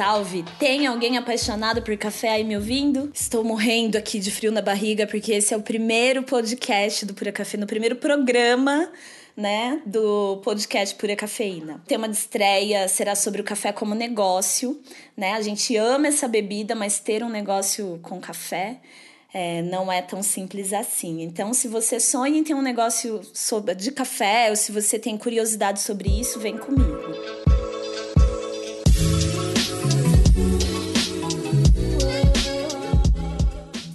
Salve! Tem alguém apaixonado por café aí me ouvindo? Estou morrendo aqui de frio na barriga porque esse é o primeiro podcast do Pura Café, no primeiro programa né, do podcast Pura Cafeína. O tema de estreia será sobre o café como negócio, né? A gente ama essa bebida, mas ter um negócio com café é, não é tão simples assim. Então, se você sonha em ter um negócio sobre, de café ou se você tem curiosidade sobre isso, vem comigo.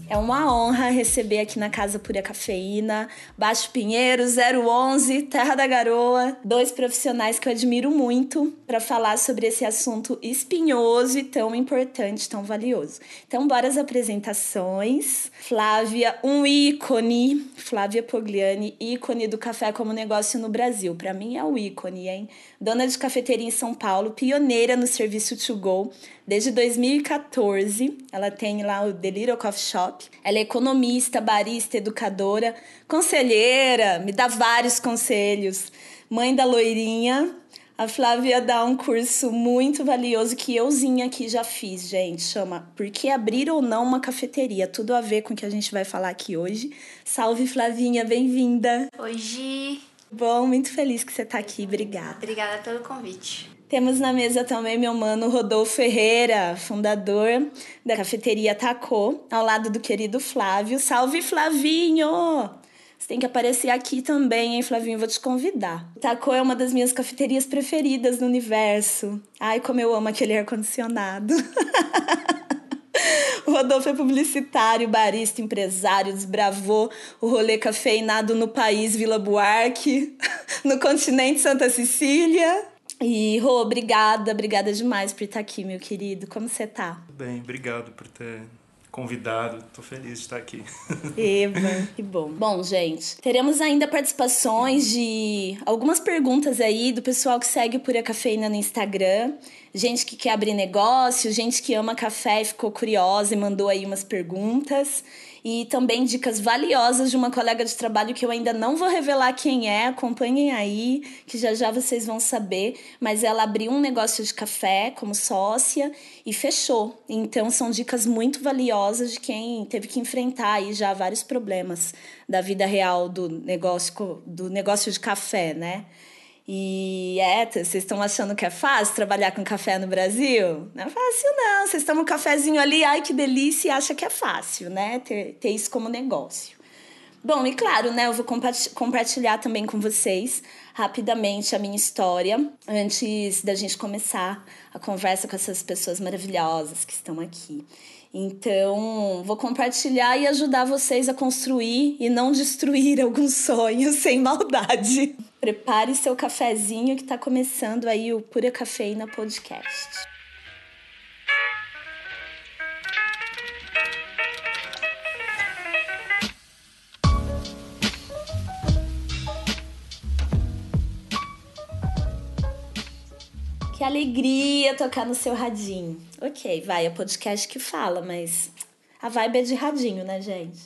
É uma honra receber aqui na Casa Pura Cafeína, Baixo Pinheiro, 011, Terra da Garoa, dois profissionais que eu admiro muito para falar sobre esse assunto espinhoso e tão importante, tão valioso. Então, bora as apresentações. Flávia, um ícone, Flávia Pogliani, ícone do café como negócio no Brasil. Para mim é o ícone, hein? Dona de cafeteria em São Paulo, pioneira no serviço to go Desde 2014, ela tem lá o The Little Coffee Shop. Ela é economista, barista, educadora, conselheira, me dá vários conselhos. Mãe da loirinha. A Flávia dá um curso muito valioso que euzinha aqui já fiz, gente. Chama Por que abrir ou não uma cafeteria? Tudo a ver com o que a gente vai falar aqui hoje. Salve, Flavinha, bem-vinda. Oi, Gi. Bom, muito feliz que você está aqui. Obrigada. Obrigada pelo convite. Temos na mesa também meu mano Rodolfo Ferreira, fundador da cafeteria Tacô, ao lado do querido Flávio. Salve, Flavinho! Você tem que aparecer aqui também, hein, Flavinho? Vou te convidar. Tacô é uma das minhas cafeterias preferidas no universo. Ai, como eu amo aquele ar-condicionado. O Rodolfo é publicitário, barista, empresário, desbravou o rolê cafeinado no país Vila Buarque, no continente Santa Cecília. E, Rô, obrigada, obrigada demais por estar aqui, meu querido. Como você tá? Bem, obrigado por ter convidado. Tô feliz de estar aqui. Eva, que bom. Bom, gente, teremos ainda participações de algumas perguntas aí do pessoal que segue o Pura Cafeína no Instagram. Gente que quer abrir negócio, gente que ama café e ficou curiosa e mandou aí umas perguntas e também dicas valiosas de uma colega de trabalho que eu ainda não vou revelar quem é, acompanhem aí, que já já vocês vão saber, mas ela abriu um negócio de café como sócia e fechou. Então são dicas muito valiosas de quem teve que enfrentar aí já vários problemas da vida real do negócio do negócio de café, né? E é, vocês estão achando que é fácil trabalhar com café no Brasil? Não é fácil, não. Vocês tomam um cafezinho ali, ai que delícia, e acha que é fácil, né? Ter, ter isso como negócio. Bom, e claro, né, eu vou compartilhar também com vocês rapidamente a minha história antes da gente começar a conversa com essas pessoas maravilhosas que estão aqui. Então, vou compartilhar e ajudar vocês a construir e não destruir alguns sonhos sem maldade. Prepare seu cafezinho que está começando aí o Pura Cafeína Podcast. Que alegria tocar no seu radinho. Ok, vai, é podcast que fala, mas a vibe é de radinho, né, gente?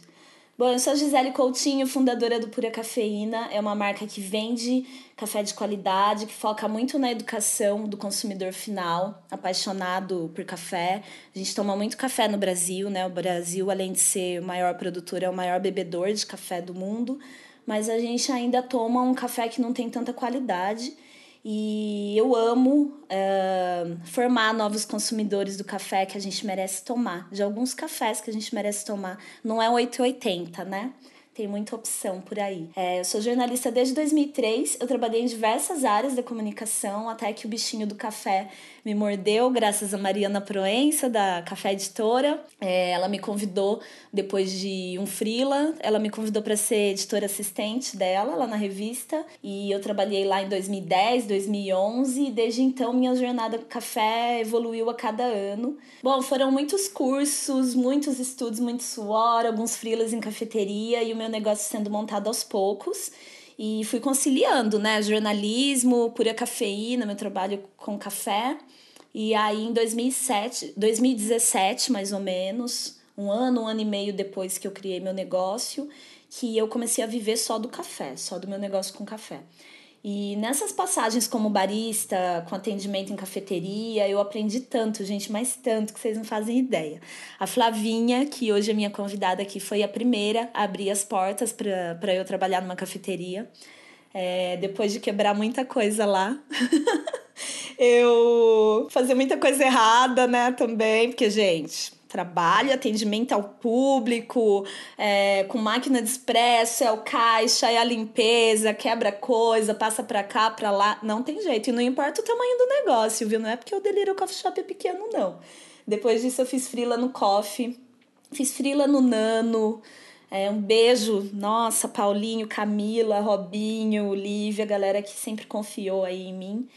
Bom, eu sou a Gisele Coutinho, fundadora do Pura Cafeína. É uma marca que vende café de qualidade, que foca muito na educação do consumidor final, apaixonado por café. A gente toma muito café no Brasil, né? O Brasil, além de ser o maior produtor, é o maior bebedor de café do mundo. Mas a gente ainda toma um café que não tem tanta qualidade e eu amo uh, formar novos consumidores do café que a gente merece tomar, de alguns cafés que a gente merece tomar. Não é 880, né? tem muita opção por aí. É, eu sou jornalista desde 2003, eu trabalhei em diversas áreas da comunicação, até que o bichinho do café me mordeu, graças a Mariana Proença, da Café Editora. É, ela me convidou, depois de um freela, ela me convidou para ser editora assistente dela, lá na revista, e eu trabalhei lá em 2010, 2011, e desde então minha jornada com café evoluiu a cada ano. Bom, foram muitos cursos, muitos estudos, muito suor, alguns freelas em cafeteria, e o meu negócio sendo montado aos poucos e fui conciliando, né, jornalismo, pura cafeína, meu trabalho com café. E aí em 2007, 2017, mais ou menos, um ano, um ano e meio depois que eu criei meu negócio, que eu comecei a viver só do café, só do meu negócio com café. E nessas passagens como barista, com atendimento em cafeteria, eu aprendi tanto, gente, mas tanto que vocês não fazem ideia. A Flavinha, que hoje é minha convidada aqui, foi a primeira a abrir as portas para eu trabalhar numa cafeteria. É, depois de quebrar muita coisa lá. eu fazia muita coisa errada, né, também, porque, gente, trabalho, atendimento ao público, é, com máquina de expresso, é o caixa, é a limpeza, quebra coisa, passa pra cá, pra lá. Não tem jeito. E não importa o tamanho do negócio, viu? Não é porque o Delírio Coffee Shop é pequeno, não. Depois disso, eu fiz frila no Coffee, fiz frila no Nano. É, um beijo, nossa, Paulinho, Camila, Robinho, Lívia, galera que sempre confiou aí em mim.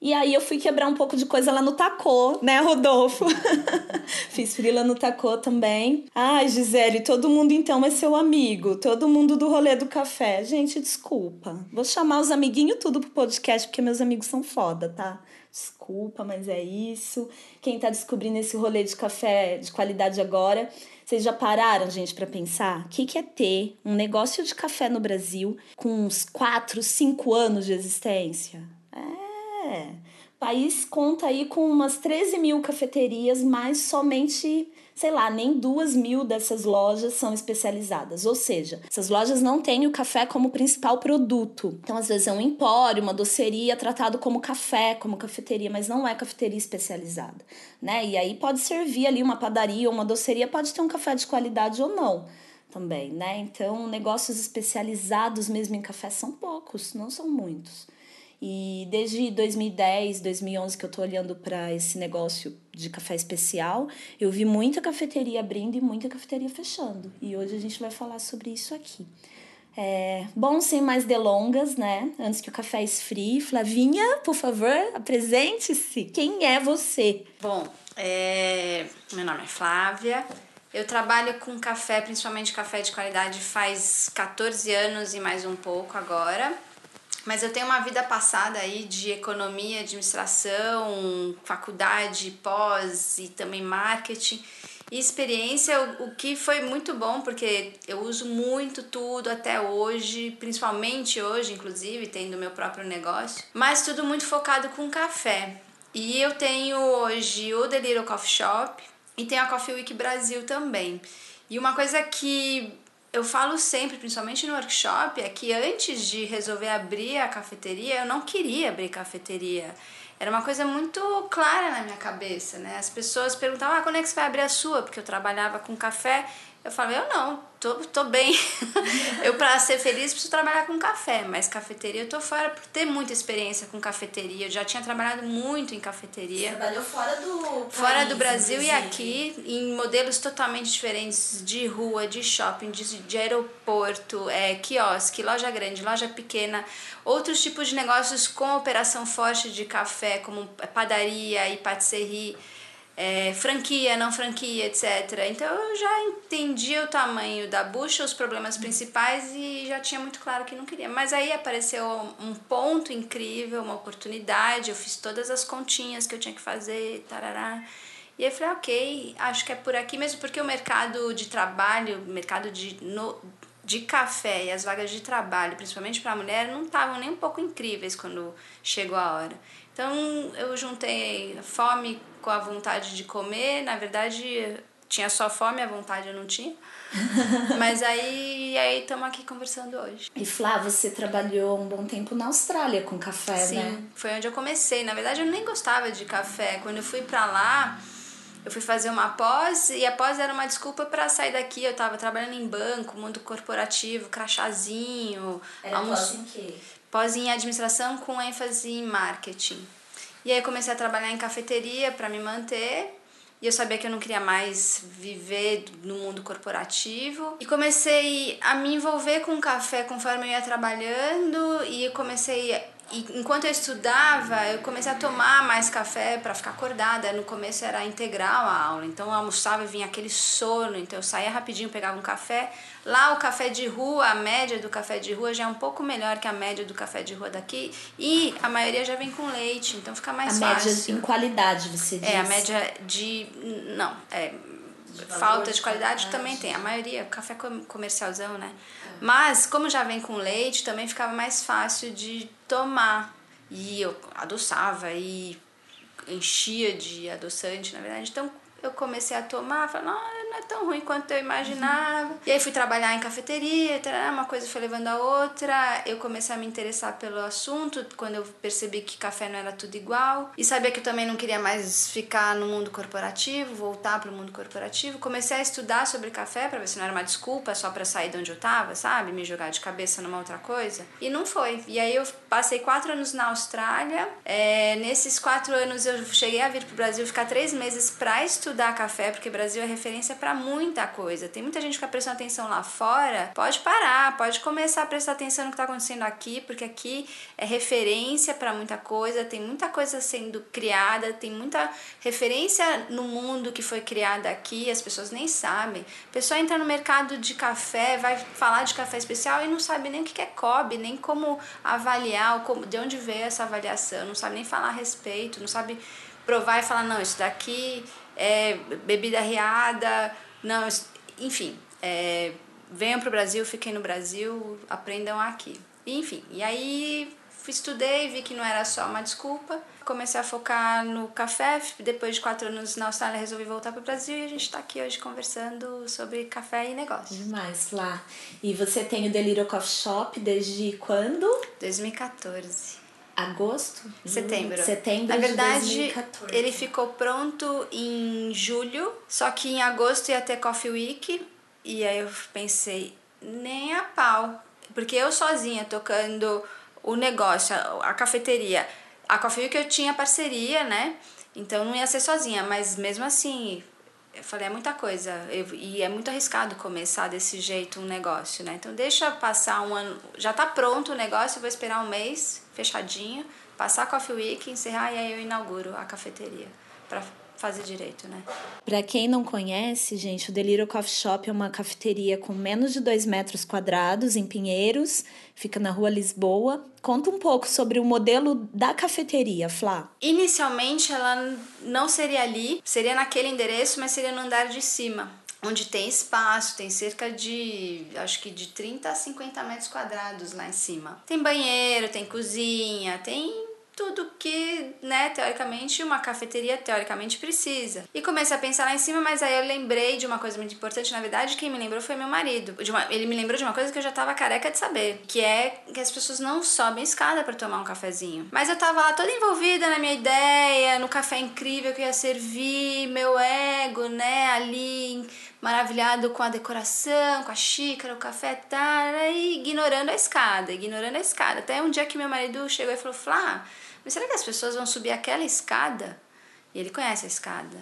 E aí eu fui quebrar um pouco de coisa lá no Tacô, né, Rodolfo? Fiz frila no Tacô também. Ai, Gisele, todo mundo então é seu amigo, todo mundo do rolê do café. Gente, desculpa. Vou chamar os amiguinhos tudo pro podcast, porque meus amigos são foda, tá? Desculpa, mas é isso. Quem tá descobrindo esse rolê de café de qualidade agora, vocês já pararam, gente, para pensar o que, que é ter um negócio de café no Brasil com uns 4, 5 anos de existência? É é. O país conta aí com umas 13 mil cafeterias, mas somente, sei lá, nem duas mil dessas lojas são especializadas. Ou seja, essas lojas não têm o café como principal produto. Então, às vezes, é um empório, uma doceria tratado como café, como cafeteria, mas não é cafeteria especializada. Né? E aí pode servir ali uma padaria ou uma doceria, pode ter um café de qualidade ou não também, né? Então, negócios especializados mesmo em café são poucos, não são muitos. E desde 2010, 2011 que eu tô olhando para esse negócio de café especial, eu vi muita cafeteria abrindo e muita cafeteria fechando. E hoje a gente vai falar sobre isso aqui. É, bom, sem mais delongas, né? Antes que o café esfrie, Flavinha, por favor, apresente-se. Quem é você? Bom, é... meu nome é Flávia. Eu trabalho com café, principalmente café de qualidade, faz 14 anos e mais um pouco agora. Mas eu tenho uma vida passada aí de economia, administração, faculdade, pós e também marketing. E experiência, o, que foi muito bom, porque eu uso muito tudo até hoje, principalmente hoje, inclusive, tendo meu próprio negócio, mas tudo muito focado com café. E eu tenho hoje o The Little Coffee Shop e tenho a Coffee Week Brasil também. E uma coisa que eu falo sempre, principalmente no workshop, é que antes de resolver abrir a cafeteria, eu não queria abrir cafeteria. Era uma coisa muito clara na minha cabeça, né? As pessoas perguntavam, ah, quando é que você vai abrir a sua? Porque eu trabalhava com café. Eu falei, eu não, tô, tô bem. eu, para ser feliz, preciso trabalhar com café, mas cafeteria eu tô fora por ter muita experiência com cafeteria. Eu já tinha trabalhado muito em cafeteria. Você trabalhou fora do Fora país, do Brasil inclusive. e aqui, em modelos totalmente diferentes de rua, de shopping, de, de aeroporto, é, quiosque, loja grande, loja pequena, outros tipos de negócios com operação forte de café, como padaria e patisserie é, franquia, não franquia, etc. Então eu já entendia o tamanho da bucha, os problemas principais e já tinha muito claro que não queria. Mas aí apareceu um ponto incrível, uma oportunidade, eu fiz todas as continhas que eu tinha que fazer, tarará. E aí eu falei, ok, acho que é por aqui mesmo, porque o mercado de trabalho, o mercado de, no, de café e as vagas de trabalho, principalmente para a mulher, não estavam nem um pouco incríveis quando chegou a hora. Então eu juntei fome com a vontade de comer, na verdade tinha só fome, a vontade eu não tinha. Mas aí aí estamos aqui conversando hoje. E Flá, você trabalhou um bom tempo na Austrália com café, Sim, né? Sim, foi onde eu comecei. Na verdade eu nem gostava de café. Quando eu fui para lá, eu fui fazer uma pós e a pós era uma desculpa para sair daqui. Eu estava trabalhando em banco, mundo corporativo, crachazinho. Era almoço... pós em quê? Pós em administração com ênfase em marketing. E aí comecei a trabalhar em cafeteria para me manter. E eu sabia que eu não queria mais viver no mundo corporativo. E comecei a me envolver com café conforme eu ia trabalhando. E comecei e enquanto eu estudava, eu comecei a tomar mais café para ficar acordada. No começo era integral a aula, então eu almoçava e vinha aquele sono, então eu saía rapidinho, pegava um café. Lá o café de rua, a média do café de rua já é um pouco melhor que a média do café de rua daqui e a maioria já vem com leite, então fica mais a fácil. A média em qualidade, você diz? É, a média de não, é de falta de qualidade também tem. A maioria, café comercialzão, né? Mas, como já vem com leite, também ficava mais fácil de tomar. E eu adoçava e enchia de adoçante, na verdade. Então, eu comecei a tomar, falei, não, não é tão ruim quanto eu imaginava. E aí fui trabalhar em cafeteria, uma coisa foi levando a outra. Eu comecei a me interessar pelo assunto quando eu percebi que café não era tudo igual. E sabia que eu também não queria mais ficar no mundo corporativo, voltar para o mundo corporativo. Comecei a estudar sobre café para ver se não era uma desculpa só para sair de onde eu tava, sabe? Me jogar de cabeça numa outra coisa. E não foi. E aí eu passei quatro anos na Austrália. É, nesses quatro anos eu cheguei a vir para o Brasil ficar três meses para estudar café, porque Brasil é referência para muita coisa. Tem muita gente que fica prestando atenção lá fora. Pode parar, pode começar a prestar atenção no que está acontecendo aqui, porque aqui é referência para muita coisa, tem muita coisa sendo criada, tem muita referência no mundo que foi criada aqui, as pessoas nem sabem. A pessoa entra no mercado de café, vai falar de café especial e não sabe nem o que é COB, nem como avaliar, como, de onde veio essa avaliação, não sabe nem falar a respeito, não sabe provar e falar, não, isso daqui é bebida riada, não, enfim, é, venham para o Brasil, fiquem no Brasil, aprendam aqui. Enfim, e aí estudei, vi que não era só uma desculpa, comecei a focar no café, depois de quatro anos na Austrália resolvi voltar para o Brasil e a gente está aqui hoje conversando sobre café e negócio. Demais, lá. E você tem o The Little Coffee Shop desde quando? 2014 agosto? Setembro. Setembro Na verdade, de 2014. ele ficou pronto em julho, só que em agosto ia ter Coffee Week. E aí eu pensei, nem a pau. Porque eu sozinha tocando o negócio, a, cafeteria. A Coffee Week eu tinha parceria, né? Então não ia ser sozinha, mas mesmo assim, eu falei, é muita coisa. Eu, e é muito arriscado começar desse jeito um negócio, né? Então deixa passar um ano. Já tá pronto o negócio, vou esperar um mês fechadinho, passar a Coffee Week, encerrar e aí eu inauguro a cafeteria para fazer direito, né? Para quem não conhece, gente, o Deliro Coffee Shop é uma cafeteria com menos de dois metros quadrados em Pinheiros, fica na rua Lisboa. Conta um pouco sobre o modelo da cafeteria, Flá. Inicialmente ela não seria ali, seria naquele endereço, mas seria no andar de cima onde tem espaço, tem cerca de, acho que de 30 a 50 metros quadrados lá em cima. Tem banheiro, tem cozinha, tem tudo que, né, teoricamente, uma cafeteria teoricamente precisa. E comecei a pensar lá em cima, mas aí eu lembrei de uma coisa muito importante, na verdade, quem me lembrou foi meu marido. Uma, ele me lembrou de uma coisa que eu já tava careca de saber, que é que as pessoas não sobem escada para tomar um cafezinho. Mas eu tava lá toda envolvida na minha ideia, no café incrível que ia servir, meu ego, né, ali maravilhado com a decoração, com a xícara, o café, tá, e ignorando a escada, ignorando a escada. Até um dia que meu marido chegou e falou: Flá, mas será que as pessoas vão subir aquela escada? E ele conhece a escada.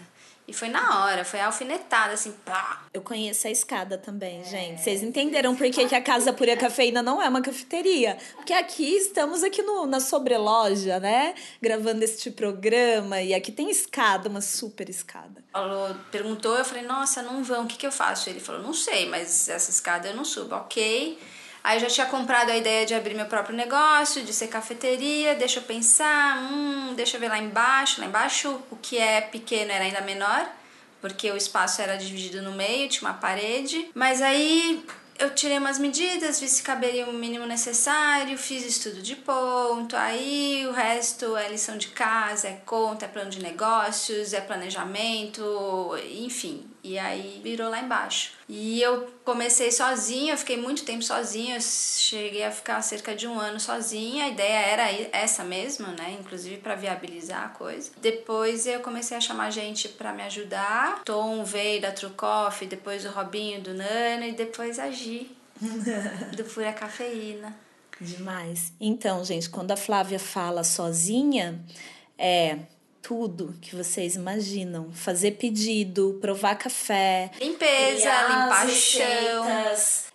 E foi na hora, foi alfinetada, assim, pá. Eu conheço a escada também, é. gente. Vocês entenderam por que, que a Casa Pura Cafeína não é uma cafeteria? Porque aqui estamos aqui no, na sobreloja, né? Gravando este programa. E aqui tem escada, uma super escada. Falou, perguntou, eu falei, nossa, não vão, o que, que eu faço? Ele falou, não sei, mas essa escada eu não subo. Ok. Aí eu já tinha comprado a ideia de abrir meu próprio negócio, de ser cafeteria, deixa eu pensar, hum, deixa eu ver lá embaixo. Lá embaixo o que é pequeno era ainda menor, porque o espaço era dividido no meio, tinha uma parede. Mas aí eu tirei umas medidas, vi se caberia o mínimo necessário, fiz estudo de ponto, aí o resto é lição de casa, é conta, é plano de negócios, é planejamento, enfim. E aí virou lá embaixo. E eu comecei sozinha, eu fiquei muito tempo sozinha, eu cheguei a ficar cerca de um ano sozinha. A ideia era essa mesma, né? Inclusive para viabilizar a coisa. Depois eu comecei a chamar gente para me ajudar. Tom veio da True Coffee, depois o Robinho do Nano e depois a Gi do Fura Cafeína. Demais. Então, gente, quando a Flávia fala sozinha, é tudo que vocês imaginam. Fazer pedido, provar café. Limpeza, limpar o chão.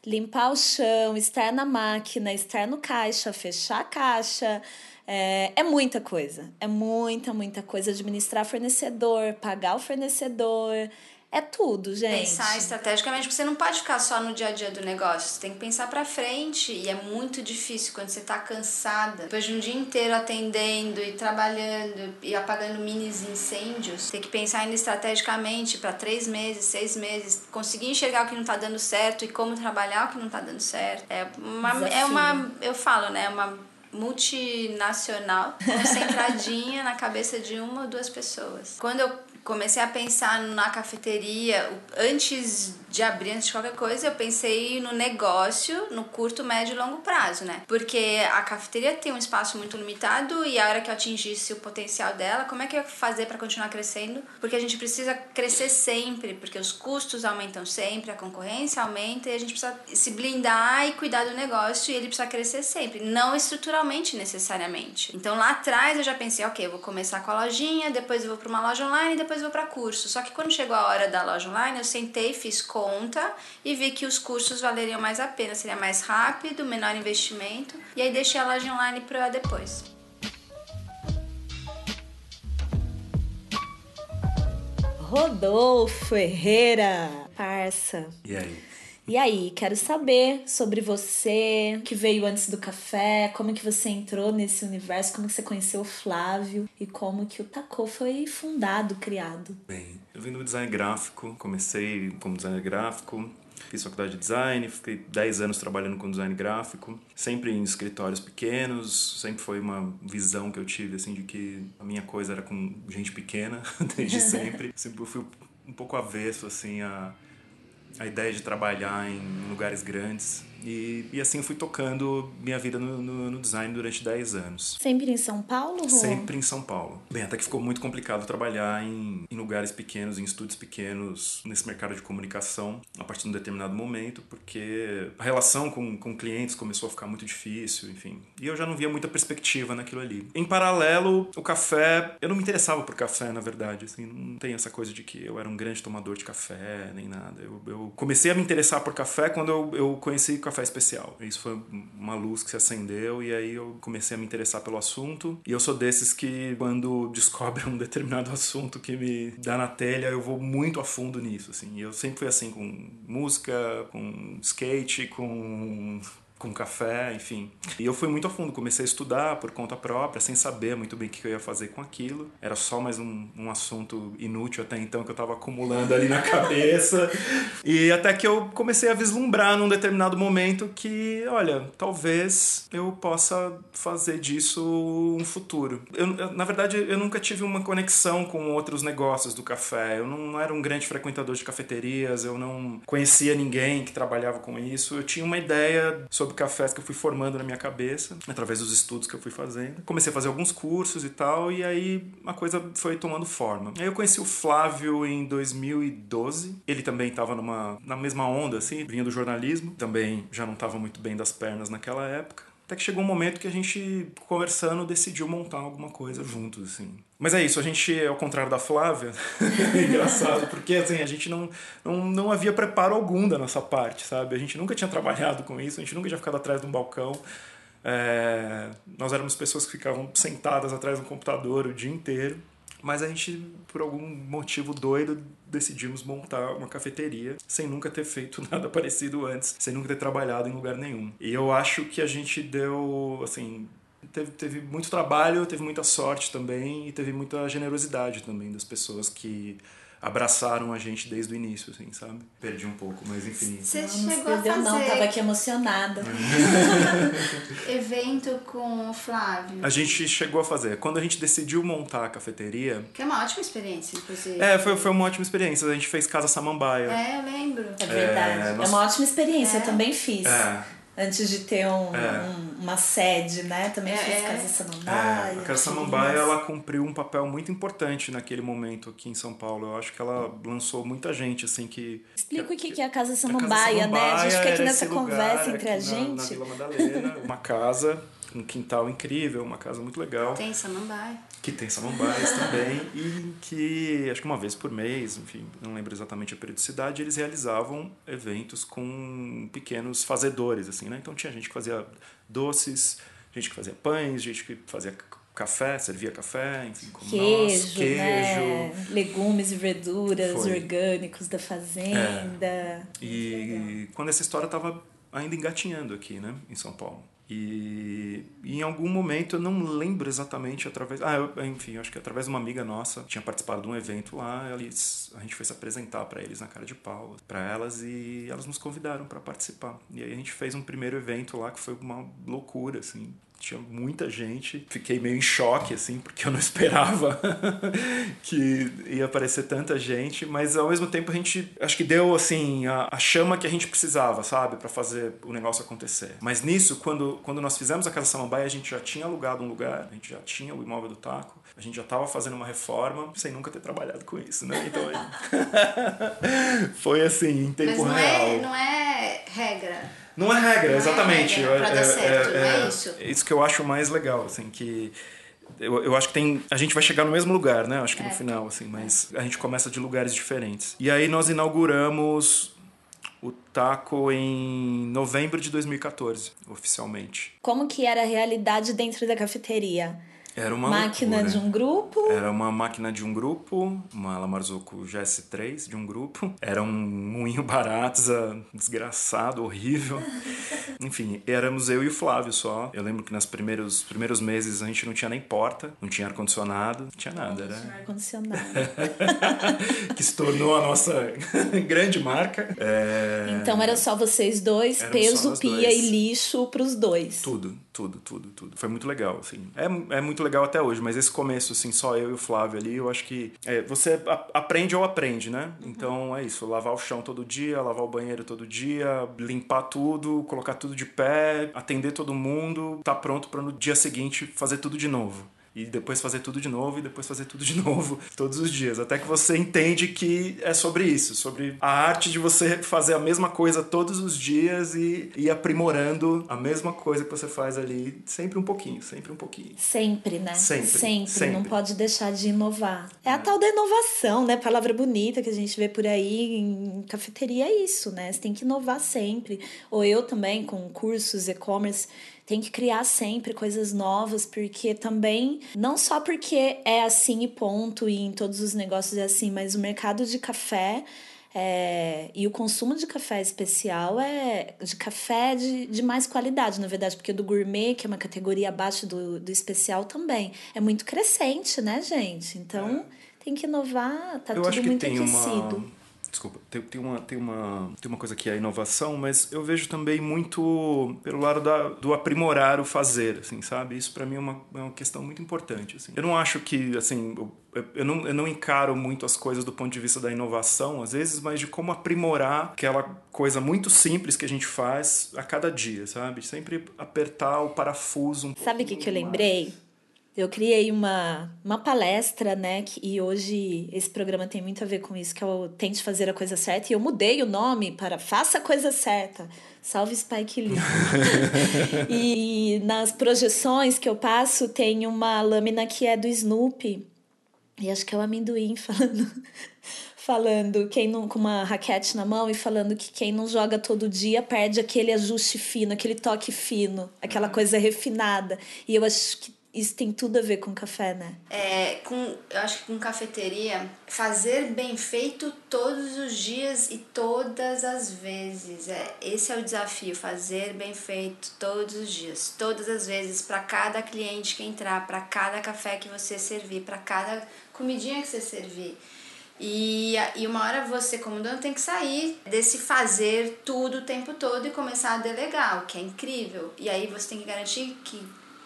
Limpar o chão, estar na máquina, estar no caixa, fechar a caixa. É, é muita coisa. É muita, muita coisa. Administrar fornecedor, pagar o fornecedor. É tudo, gente. Pensar estrategicamente, porque você não pode ficar só no dia a dia do negócio. Você tem que pensar pra frente. E é muito difícil quando você tá cansada, depois de um dia inteiro atendendo e trabalhando e apagando minis incêndios, tem que pensar ainda estrategicamente para três meses, seis meses, conseguir enxergar o que não tá dando certo e como trabalhar o que não tá dando certo. É uma, é uma eu falo, né? Uma multinacional concentradinha na cabeça de uma ou duas pessoas. Quando eu comecei a pensar na cafeteria antes de abrir, antes de qualquer coisa, eu pensei no negócio no curto, médio e longo prazo, né? Porque a cafeteria tem um espaço muito limitado e a hora que eu atingisse o potencial dela, como é que eu ia fazer para continuar crescendo? Porque a gente precisa crescer sempre, porque os custos aumentam sempre, a concorrência aumenta e a gente precisa se blindar e cuidar do negócio e ele precisa crescer sempre, não estruturalmente necessariamente. Então lá atrás eu já pensei, ok, eu vou começar com a lojinha, depois eu vou para uma loja online, depois eu vou para curso. Só que quando chegou a hora da loja online, eu sentei, fiz conta e vi que os cursos valeriam mais a pena, seria mais rápido, menor investimento, e aí deixei a loja online para depois. Rodolfo Herrera, parça. E aí? E aí, quero saber sobre você, que veio antes do café, como que você entrou nesse universo, como que você conheceu o Flávio e como que o Tacô foi fundado, criado. Bem, eu vim do design gráfico, comecei como designer gráfico, fiz faculdade de design, fiquei 10 anos trabalhando com design gráfico, sempre em escritórios pequenos, sempre foi uma visão que eu tive assim de que a minha coisa era com gente pequena desde sempre. sempre fui um pouco avesso assim a a ideia de trabalhar em lugares grandes. E, e assim eu fui tocando minha vida no, no, no design durante 10 anos. Sempre em São Paulo? Rô? Sempre em São Paulo. Bem, até que ficou muito complicado trabalhar em, em lugares pequenos, em estúdios pequenos, nesse mercado de comunicação, a partir de um determinado momento, porque a relação com, com clientes começou a ficar muito difícil, enfim. E eu já não via muita perspectiva naquilo ali. Em paralelo, o café, eu não me interessava por café, na verdade. Assim, não tem essa coisa de que eu era um grande tomador de café, nem nada. Eu, eu comecei a me interessar por café quando eu, eu conheci o café especial. Isso foi uma luz que se acendeu e aí eu comecei a me interessar pelo assunto. E eu sou desses que, quando descobre um determinado assunto que me dá na telha, eu vou muito a fundo nisso. Assim. E eu sempre fui assim com música, com skate, com com café, enfim. E eu fui muito a fundo, comecei a estudar por conta própria, sem saber muito bem o que eu ia fazer com aquilo. Era só mais um, um assunto inútil até então que eu estava acumulando ali na cabeça. E até que eu comecei a vislumbrar num determinado momento que, olha, talvez eu possa fazer disso um futuro. Eu, na verdade, eu nunca tive uma conexão com outros negócios do café. Eu não era um grande frequentador de cafeterias, eu não conhecia ninguém que trabalhava com isso. Eu tinha uma ideia sobre sobre cafés que eu fui formando na minha cabeça, através dos estudos que eu fui fazendo. Comecei a fazer alguns cursos e tal, e aí a coisa foi tomando forma. Aí eu conheci o Flávio em 2012. Ele também estava numa na mesma onda, assim, vinha do jornalismo. Também já não estava muito bem das pernas naquela época. Até que chegou um momento que a gente, conversando, decidiu montar alguma coisa juntos, assim. Mas é isso, a gente, ao contrário da Flávia, é engraçado, porque assim, a gente não, não, não havia preparo algum da nossa parte, sabe? A gente nunca tinha trabalhado com isso, a gente nunca tinha ficado atrás de um balcão. É, nós éramos pessoas que ficavam sentadas atrás do computador o dia inteiro. Mas a gente, por algum motivo doido, decidimos montar uma cafeteria sem nunca ter feito nada parecido antes, sem nunca ter trabalhado em lugar nenhum. E eu acho que a gente deu, assim, teve, teve muito trabalho, teve muita sorte também e teve muita generosidade também das pessoas que abraçaram a gente desde o início, assim, sabe? Perdi um pouco, mas enfim. Você não, chegou perdeu, a fazer... não, tava aqui emocionada. Evento com o Flávio. A gente chegou a fazer. Quando a gente decidiu montar a cafeteria... Que é uma ótima experiência, inclusive. É, foi, foi uma ótima experiência. A gente fez Casa Samambaia. É, eu lembro. É verdade. É, nós- é uma ótima experiência, É. eu também fiz. É. Antes de ter um, É. um- uma sede, né? Também É, fiz é. Casa Samambaia. É, a Casa Samambaia ela cumpriu um papel muito importante naquele momento aqui em São Paulo. Eu acho que ela lançou muita gente assim que Explica o que que é a Casa a Casa Samambaia, né? A gente fica aqui era nessa lugar conversa entre a aqui na- gente. Na, Vila Madalena, uma casa, um quintal incrível, uma casa muito legal. Tem Samambaia. Que tem samambaias também e que acho que uma vez por mês, enfim, não lembro exatamente a periodicidade, eles realizavam eventos com pequenos fazedores, assim, né? Então tinha gente que fazia doces, gente que fazia pães, gente que fazia café, servia café, enfim, como queijo, nós, queijo. Né? legumes e verduras Foi. orgânicos da fazenda. É. E quando essa história estava ainda engatinhando aqui, né, em São Paulo. E, em algum momento eu não lembro exatamente através. Ah, eu, enfim, acho que através de uma amiga nossa tinha participado de um evento lá. Eles, a gente foi se apresentar para eles na cara de pau, para elas e elas nos convidaram para participar. E aí a gente fez um primeiro evento lá que foi uma loucura, assim tinha muita gente. Fiquei meio em choque, assim, porque eu não esperava que ia aparecer tanta gente, mas ao mesmo tempo a gente acho que deu, assim, a, a chama que a gente precisava, sabe, para fazer o negócio acontecer. Mas nisso, quando, quando nós fizemos a Casa Samambaia, a gente já tinha alugado um lugar, a gente já tinha o imóvel do taco, a gente já estava fazendo uma reforma, sem nunca ter trabalhado com isso, né? Então foi assim, em tempo Mas não real. É, não é regra. Não é regra, Não é exatamente. regra pra dar certo, é isso? É isso que eu acho mais legal, assim, que eu, eu acho que tem. A gente vai chegar no mesmo lugar, né? Acho que no É. final, assim, mas a gente começa de lugares diferentes. E aí nós inauguramos o taco em novembro de 2014, oficialmente. Como que era a realidade dentro da cafeteria? Era uma Máquina loucura. de um grupo? Era uma máquina de um grupo, uma Lamarzuco GS3 de um grupo. Era um moinho barata, desgraçado, horrível. Enfim, éramos eu e o Flávio só. Eu lembro que nos primeiros, primeiros meses a gente não tinha nem porta, não tinha ar-condicionado, não tinha nada. Era Ar-condicionado. que se tornou a nossa grande marca. É... Então era só vocês dois, Éramos peso, pia dois. e lixo pros dois. Tudo, tudo, tudo, tudo. Foi muito legal, assim. É, é muito legal até hoje, mas esse começo, assim, só eu e o Flávio ali, eu acho que é, você aprende ou aprende, né? Então é isso, lavar o chão todo dia, lavar o banheiro todo dia, limpar tudo, colocar tudo de pé, atender todo mundo, tá pronto para no dia seguinte fazer tudo de novo. E depois fazer tudo de novo, e depois fazer tudo de novo, todos os dias. Até que você entende que é sobre isso, sobre a arte de você fazer a mesma coisa todos os dias e ir aprimorando a mesma coisa que você faz ali, sempre um pouquinho, sempre um pouquinho. Sempre, né? Sempre, Sempre. sempre. Não pode deixar de inovar. É a tal da inovação, né? Palavra bonita que a gente vê por aí em cafeteria é isso, né? Você tem que inovar sempre. Ou eu também, com cursos, e-commerce, tem que criar sempre coisas novas, porque também, não só porque é assim e ponto, e em todos os negócios é assim, mas o mercado de café. é, e o consumo de café especial é de café de, de mais qualidade, na verdade, porque do gourmet, que é uma categoria abaixo do, do especial, também é muito crescente, né, gente? Então tem que inovar, tá É. eu tudo muito aquecido. uma. Desculpa, tem, tem, uma, tem, uma, tem uma coisa que é a inovação, mas eu vejo também muito pelo lado da, do aprimorar o fazer, assim, sabe? Isso para mim é uma, é uma questão muito importante. Assim. Eu não acho que, assim, eu, eu, não, eu não encaro muito as coisas do ponto de vista da inovação, às vezes, mas de como aprimorar aquela coisa muito simples que a gente faz a cada dia, sabe? Sempre apertar o parafuso um Sabe o que, que eu lembrei? Eu criei uma, uma palestra, né? Que, e hoje esse programa tem muito a ver com isso, que é o Tente Fazer a Coisa Certa. E eu mudei o nome para Faça a Coisa Certa. Salve Spike Lee. e nas projeções que eu passo, tem uma lâmina que é do Snoopy. E acho que é o amendoim falando. Falando quem não, com uma raquete na mão e falando que quem não joga todo dia perde aquele ajuste fino, aquele toque fino, aquela coisa refinada. E eu acho que isso tem tudo a ver com café, né? É, com, eu acho que com cafeteria, fazer bem feito todos os dias e todas as vezes. É, esse é o desafio, fazer bem feito todos os dias, todas as vezes, para cada cliente que entrar, para cada café que você servir, para cada comidinha que você servir. E, e uma hora você, como dono, tem que sair desse fazer tudo o tempo todo e começar a delegar, o que é incrível. E aí você tem que garantir que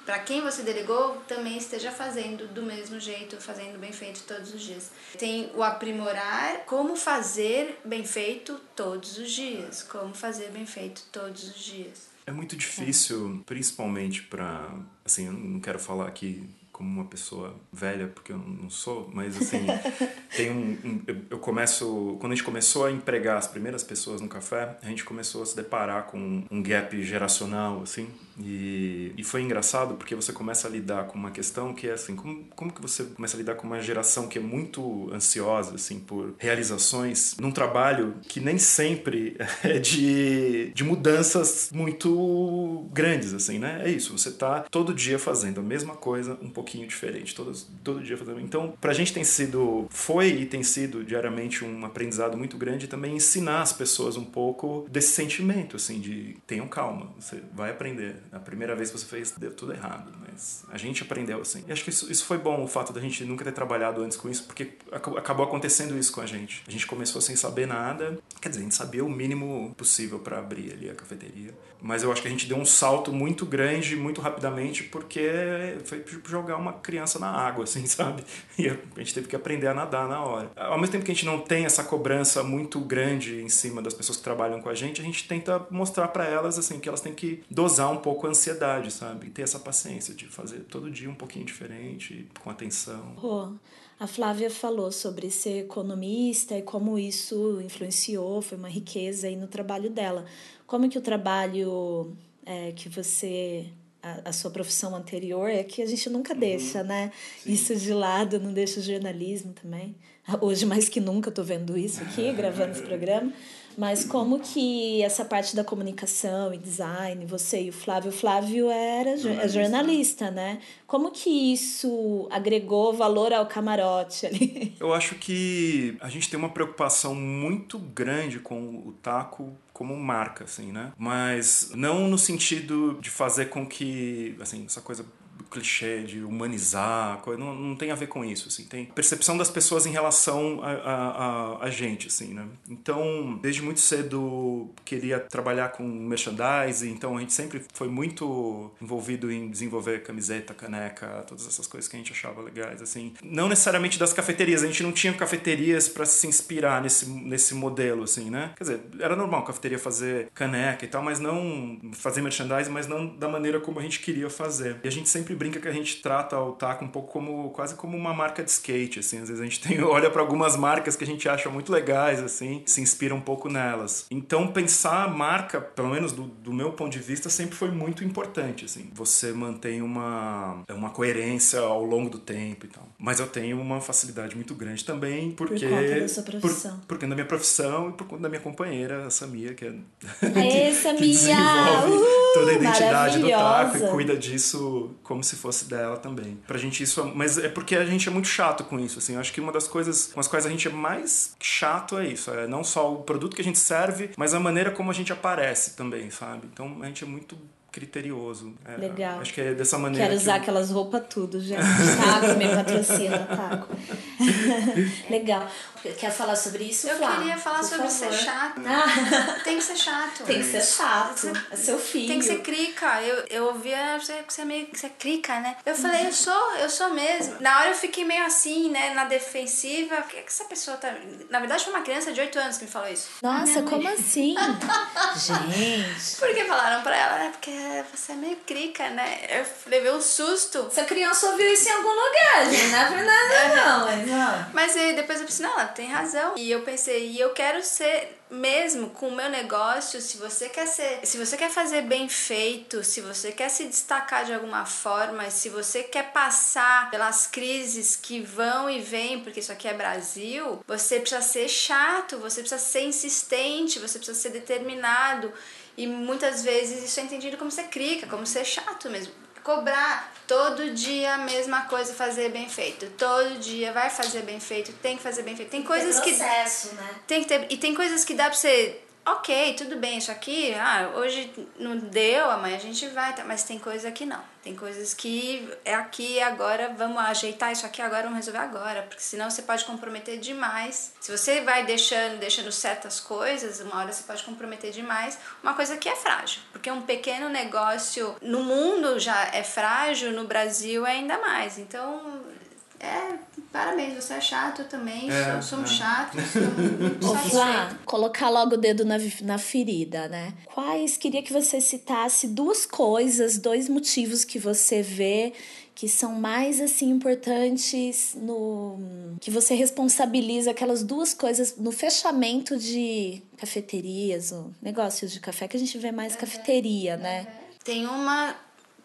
para quem você delegou também esteja fazendo do mesmo jeito, fazendo bem feito todos os dias. Tem o aprimorar, como fazer bem feito todos os dias, como fazer bem feito todos os dias. É muito difícil, principalmente para, assim, eu não quero falar aqui como uma pessoa velha, porque eu não sou, mas assim, tem um, um eu começo, quando a gente começou a empregar as primeiras pessoas no café, a gente começou a se deparar com um gap geracional, assim, e, e foi engraçado porque você começa a lidar com uma questão que é assim, como, como que você começa a lidar com uma geração que é muito ansiosa, assim, por realizações num trabalho que nem sempre é de, de mudanças muito grandes, assim, né? É isso, você tá todo dia fazendo a mesma coisa um pouquinho diferente, todos, todo dia fazendo. Então, pra gente tem sido, foi e tem sido diariamente um aprendizado muito grande também ensinar as pessoas um pouco desse sentimento, assim, de tenham calma, você vai aprender. A primeira vez que você fez, deu tudo errado, mas a gente aprendeu assim. E acho que isso, isso foi bom, o fato da gente nunca ter trabalhado antes com isso, porque acabou acontecendo isso com a gente. A gente começou sem saber nada, quer dizer, a gente sabia o mínimo possível para abrir ali a cafeteria, mas eu acho que a gente deu um salto muito grande, muito rapidamente, porque foi jogar uma criança na água, assim, sabe? E a gente teve que aprender a nadar na hora. Ao mesmo tempo que a gente não tem essa cobrança muito grande em cima das pessoas que trabalham com a gente, a gente tenta mostrar para elas, assim, que elas têm que dosar um pouco a ansiedade, sabe? E ter essa paciência de fazer todo dia um pouquinho diferente, com atenção. Oh. A Flávia falou sobre ser economista e como isso influenciou, foi uma riqueza aí no trabalho dela. Como que o trabalho é, que você a, a, sua profissão anterior é que a gente nunca uhum. deixa, né? Sim. Isso de lado, não deixa o jornalismo também. Hoje mais que nunca estou vendo isso aqui, gravando esse programa. Mas como que essa parte da comunicação e design, você e o Flávio, o Flávio era é jornalista. jornalista, né? Como que isso agregou valor ao camarote ali? Eu acho que a gente tem uma preocupação muito grande com o taco como marca, assim, né? Mas não no sentido de fazer com que, assim, essa coisa clichê de humanizar, não, não tem a ver com isso, assim, tem percepção das pessoas em relação a, a, a, gente, assim, né? Então, desde muito cedo queria trabalhar com merchandising, então a gente sempre foi muito envolvido em desenvolver camiseta, caneca, todas essas coisas que a gente achava legais, assim. Não necessariamente das cafeterias, a gente não tinha cafeterias para se inspirar nesse, nesse modelo, assim, né? Quer dizer, era normal a cafeteria fazer caneca e tal, mas não fazer merchandising, mas não da maneira como a gente queria fazer. E a gente sempre brinca que a gente trata o taco um pouco como quase como uma marca de skate, assim. Às vezes a gente tem, olha para algumas marcas que a gente acha muito legais, assim, se inspira um pouco nelas. Então pensar a marca, pelo menos do, do meu ponto de vista, sempre foi muito importante, assim. Você mantém uma, uma coerência ao longo do tempo e tal. Mas eu tenho uma facilidade muito grande também porque... Por conta da sua profissão. Por, porque da minha profissão e por conta da minha companheira, a Samia, que é... Aê, que, Samia! que desenvolve uh, toda a identidade do taco e cuida disso como se fosse dela também. Pra gente isso, é, mas é porque a gente é muito chato com isso, assim. Eu acho que uma das coisas com as quais a gente é mais chato é isso, é não só o produto que a gente serve, mas a maneira como a gente aparece também, sabe? Então a gente é muito criterioso. É, Legal. Acho que é dessa maneira. Quero usar eu... aquelas roupas tudo, gente. Taco, me patrocina, Taco. Legal. Quer falar sobre isso, Eu Flá? queria falar Por sobre favor. ser chato. Ah. Tem que ser chato. Tem que ser chato. É seu filho. Tem que ser crica. Eu, eu ouvia você, você é meio você é crica, né? Eu falei, eu sou, eu sou mesmo. Na hora eu fiquei meio assim, né, na defensiva. Por que, que essa pessoa tá. Na verdade, foi uma criança de 8 anos que me falou isso. Nossa, como assim? Gente. Porque falaram pra ela, né? Porque você é meio crica, né? Eu levei um susto. Essa criança ouviu isso em algum lugar, gente. Não é verdade, não. Mas, não. mas aí depois eu pensei, não, ela tem razão. E eu pensei, e eu quero ser mesmo com o meu negócio, se você quer ser, se você quer fazer bem feito, se você quer se destacar de alguma forma, se você quer passar pelas crises que vão e vêm, porque isso aqui é Brasil, você precisa ser chato, você precisa ser insistente, você precisa ser determinado. E muitas vezes isso é entendido como ser crica, como ser chato mesmo. Cobrar todo dia a mesma coisa, fazer bem feito. Todo dia vai fazer bem feito, tem que fazer bem feito. Tem, tem coisas processo, que. Né? Tem que ter. E tem coisas que dá pra você ok, tudo bem, isso aqui, ah, hoje não deu, amanhã a gente vai, tá, mas tem coisa que não. Tem coisas que é aqui agora, vamos ajeitar isso aqui agora, vamos resolver agora, porque senão você pode comprometer demais. Se você vai deixando, deixando certas coisas, uma hora você pode comprometer demais, uma coisa que é frágil, porque um pequeno negócio no mundo já é frágil, no Brasil ainda mais. Então, é, parabéns, você é chato também, é, somos é. chatos. Somos colocar logo o dedo na, na ferida, né? Quais, queria que você citasse duas coisas, dois motivos que você vê que são mais assim importantes no que você responsabiliza aquelas duas coisas no fechamento de cafeterias, ou negócios de café que a gente vê mais uhum. cafeteria, né? Tem uma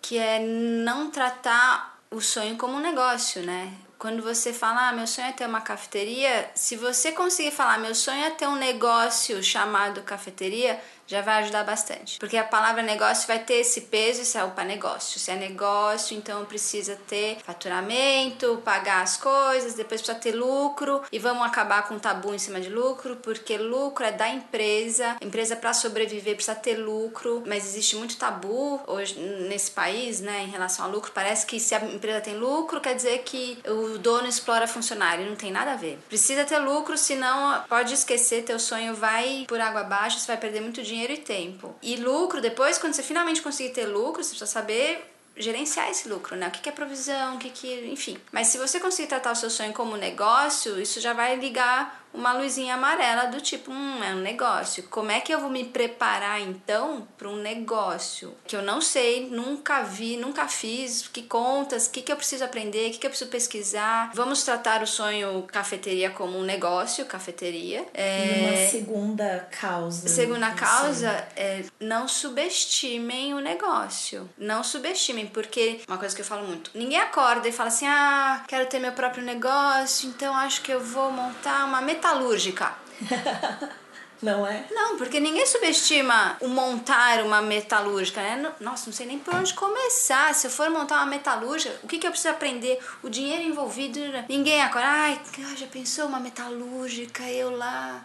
que é não tratar o sonho como um negócio, né? Quando você fala, ah, meu sonho é ter uma cafeteria, se você conseguir falar, meu sonho é ter um negócio chamado cafeteria, já vai ajudar bastante. Porque a palavra negócio vai ter esse peso, é o para negócio. Se é negócio, então precisa ter faturamento, pagar as coisas, depois precisa ter lucro e vamos acabar com o tabu em cima de lucro, porque lucro é da empresa, empresa para sobreviver precisa ter lucro, mas existe muito tabu hoje nesse país, né, em relação ao lucro. Parece que se a empresa tem lucro, quer dizer que o dono explora funcionário, não tem nada a ver. Precisa ter lucro, senão pode esquecer, teu sonho vai por água abaixo, você vai perder muito dinheiro e tempo. E lucro, depois, quando você finalmente conseguir ter lucro, você precisa saber gerenciar esse lucro, né? O que é provisão, o que é... Enfim. Mas se você conseguir tratar o seu sonho como negócio, isso já vai ligar uma luzinha amarela do tipo, hum, é um negócio. Como é que eu vou me preparar então para um negócio que eu não sei, nunca vi, nunca fiz, que contas, o que, que eu preciso aprender, o que, que eu preciso pesquisar. Vamos tratar o sonho cafeteria como um negócio, cafeteria. É... E uma segunda causa. Segunda causa é não subestimem o negócio. Não subestimem, porque uma coisa que eu falo muito, ninguém acorda e fala assim, ah, quero ter meu próprio negócio, então acho que eu vou montar uma metalúrgica. Não é? Não, porque ninguém subestima o montar uma metalúrgica, né? Nossa, não sei nem por onde começar. Se eu for montar uma metalúrgica, o que, que eu preciso aprender? O dinheiro envolvido. Ninguém agora, ai, já pensou uma metalúrgica, eu lá.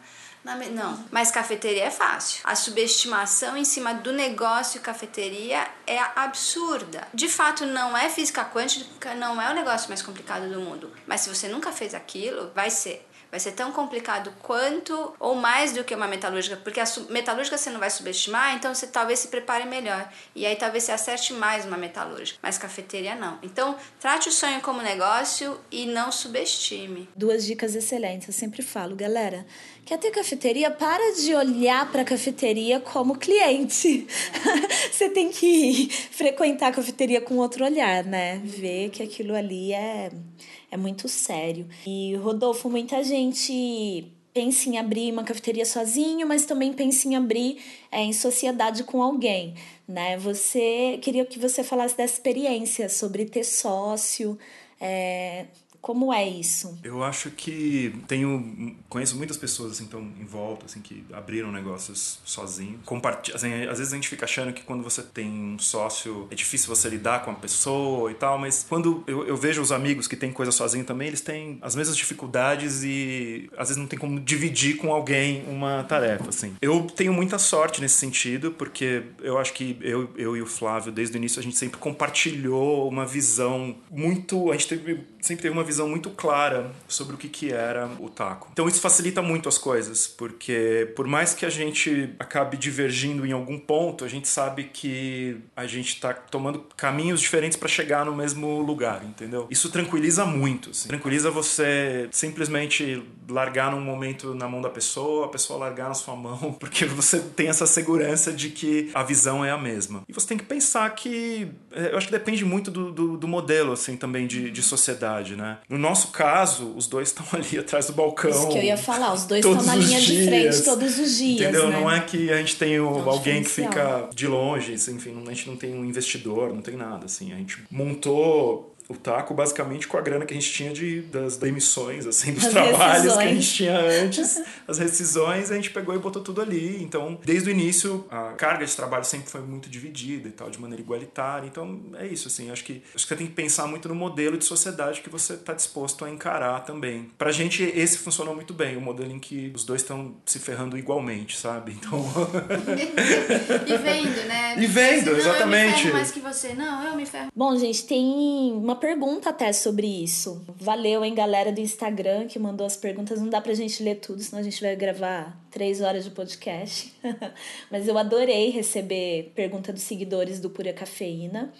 Não, mas cafeteria é fácil. A subestimação em cima do negócio cafeteria é absurda. De fato, não é física quântica, não é o negócio mais complicado do mundo. Mas se você nunca fez aquilo, vai ser vai ser tão complicado quanto ou mais do que uma metalúrgica, porque a metalúrgica você não vai subestimar, então você talvez se prepare melhor. E aí talvez você acerte mais uma metalúrgica, mas cafeteria não. Então, trate o sonho como negócio e não subestime. Duas dicas excelentes, eu sempre falo, galera. Quer ter cafeteria? Para de olhar para a cafeteria como cliente. você tem que frequentar a cafeteria com outro olhar, né? Ver que aquilo ali é é muito sério. E, Rodolfo, muita gente pensa em abrir uma cafeteria sozinho, mas também pensa em abrir é, em sociedade com alguém, né? Você queria que você falasse dessa experiência sobre ter sócio, é, como é isso? Eu acho que tenho conheço muitas pessoas assim estão em volta assim que abriram negócios sozinhos. Compartilha, assim, às vezes a gente fica achando que quando você tem um sócio é difícil você lidar com a pessoa e tal, mas quando eu, eu vejo os amigos que têm coisa sozinho também, eles têm as mesmas dificuldades e às vezes não tem como dividir com alguém uma tarefa assim. Eu tenho muita sorte nesse sentido porque eu acho que eu, eu e o Flávio desde o início a gente sempre compartilhou uma visão muito, a gente teve, sempre teve uma visão muito clara sobre o que, que era o taco. Então isso facilita muito as coisas, porque por mais que a gente acabe divergindo em algum ponto, a gente sabe que a gente está tomando caminhos diferentes para chegar no mesmo lugar, entendeu? Isso tranquiliza muito. Assim. Tranquiliza você simplesmente largar num momento na mão da pessoa, a pessoa largar na sua mão, porque você tem essa segurança de que a visão é a mesma. E você tem que pensar que. É, eu acho que depende muito do, do, do modelo, assim, também de, de sociedade, né? No nosso caso, os dois estão ali atrás do balcão. Isso que eu ia falar, os dois estão na linha dias, de frente todos os dias. Entendeu? Né? Não é que a gente tem o, alguém que fica de longe, enfim, a gente não tem um investidor, não tem nada. Assim, a gente montou o taco basicamente com a grana que a gente tinha de, das demissões, assim, dos as trabalhos rescisões. que a gente tinha antes, as rescisões, a gente pegou e botou tudo ali. Então, desde o início, a carga de trabalho sempre foi muito dividida e tal, de maneira igualitária. Então, é isso, assim, acho que, acho que você tem que pensar muito no modelo de sociedade que você está disposto a encarar também. Pra gente, esse funcionou muito bem, o modelo em que os dois estão se ferrando igualmente, sabe? Então... e vendo, né? E vendo, não, exatamente. Eu me ferro mais que você. Não, eu me ferro. Bom, gente, tem uma uma pergunta até sobre isso. Valeu, hein, galera do Instagram que mandou as perguntas. Não dá pra gente ler tudo, senão a gente vai gravar três horas de podcast. Mas eu adorei receber pergunta dos seguidores do Pura Cafeína.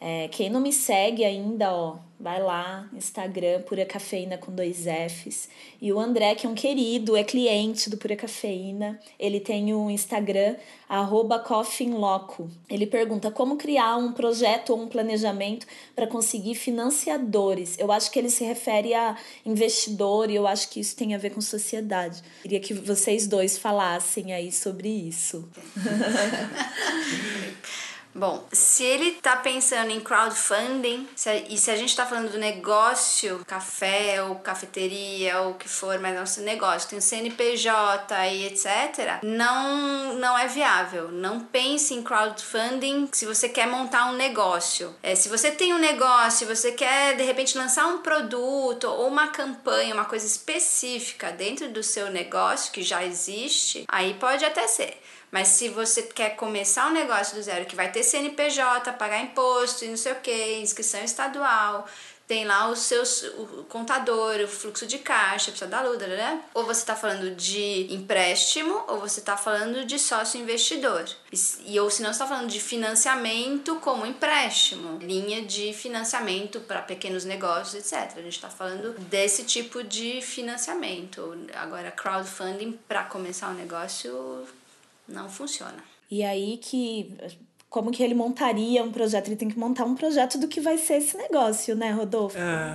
É, quem não me segue ainda, ó, vai lá, Instagram, Pura Cafeína com dois Fs. E o André, que é um querido, é cliente do Pura Cafeína, ele tem o Instagram, arroba Loco. Ele pergunta como criar um projeto ou um planejamento para conseguir financiadores. Eu acho que ele se refere a investidor e eu acho que isso tem a ver com sociedade. Queria que vocês dois falassem aí sobre isso. Bom, se ele tá pensando em crowdfunding, se a, e se a gente tá falando do negócio, café ou cafeteria ou o que for, mas nosso negócio tem o CNPJ e etc., não, não é viável. Não pense em crowdfunding se você quer montar um negócio. É, se você tem um negócio, você quer de repente lançar um produto ou uma campanha, uma coisa específica dentro do seu negócio que já existe, aí pode até ser. Mas se você quer começar um negócio do zero que vai ter CNPJ, pagar imposto e não sei o que, inscrição estadual, tem lá os seus o contador, o fluxo de caixa, precisa da luda, né? Ou você está falando de empréstimo, ou você está falando de sócio investidor. E, e ou se não está falando de financiamento como empréstimo, linha de financiamento para pequenos negócios, etc. A gente está falando desse tipo de financiamento. Agora, crowdfunding para começar um negócio não funciona. E aí que como que ele montaria um projeto? Ele tem que montar um projeto do que vai ser esse negócio, né, Rodolfo? É,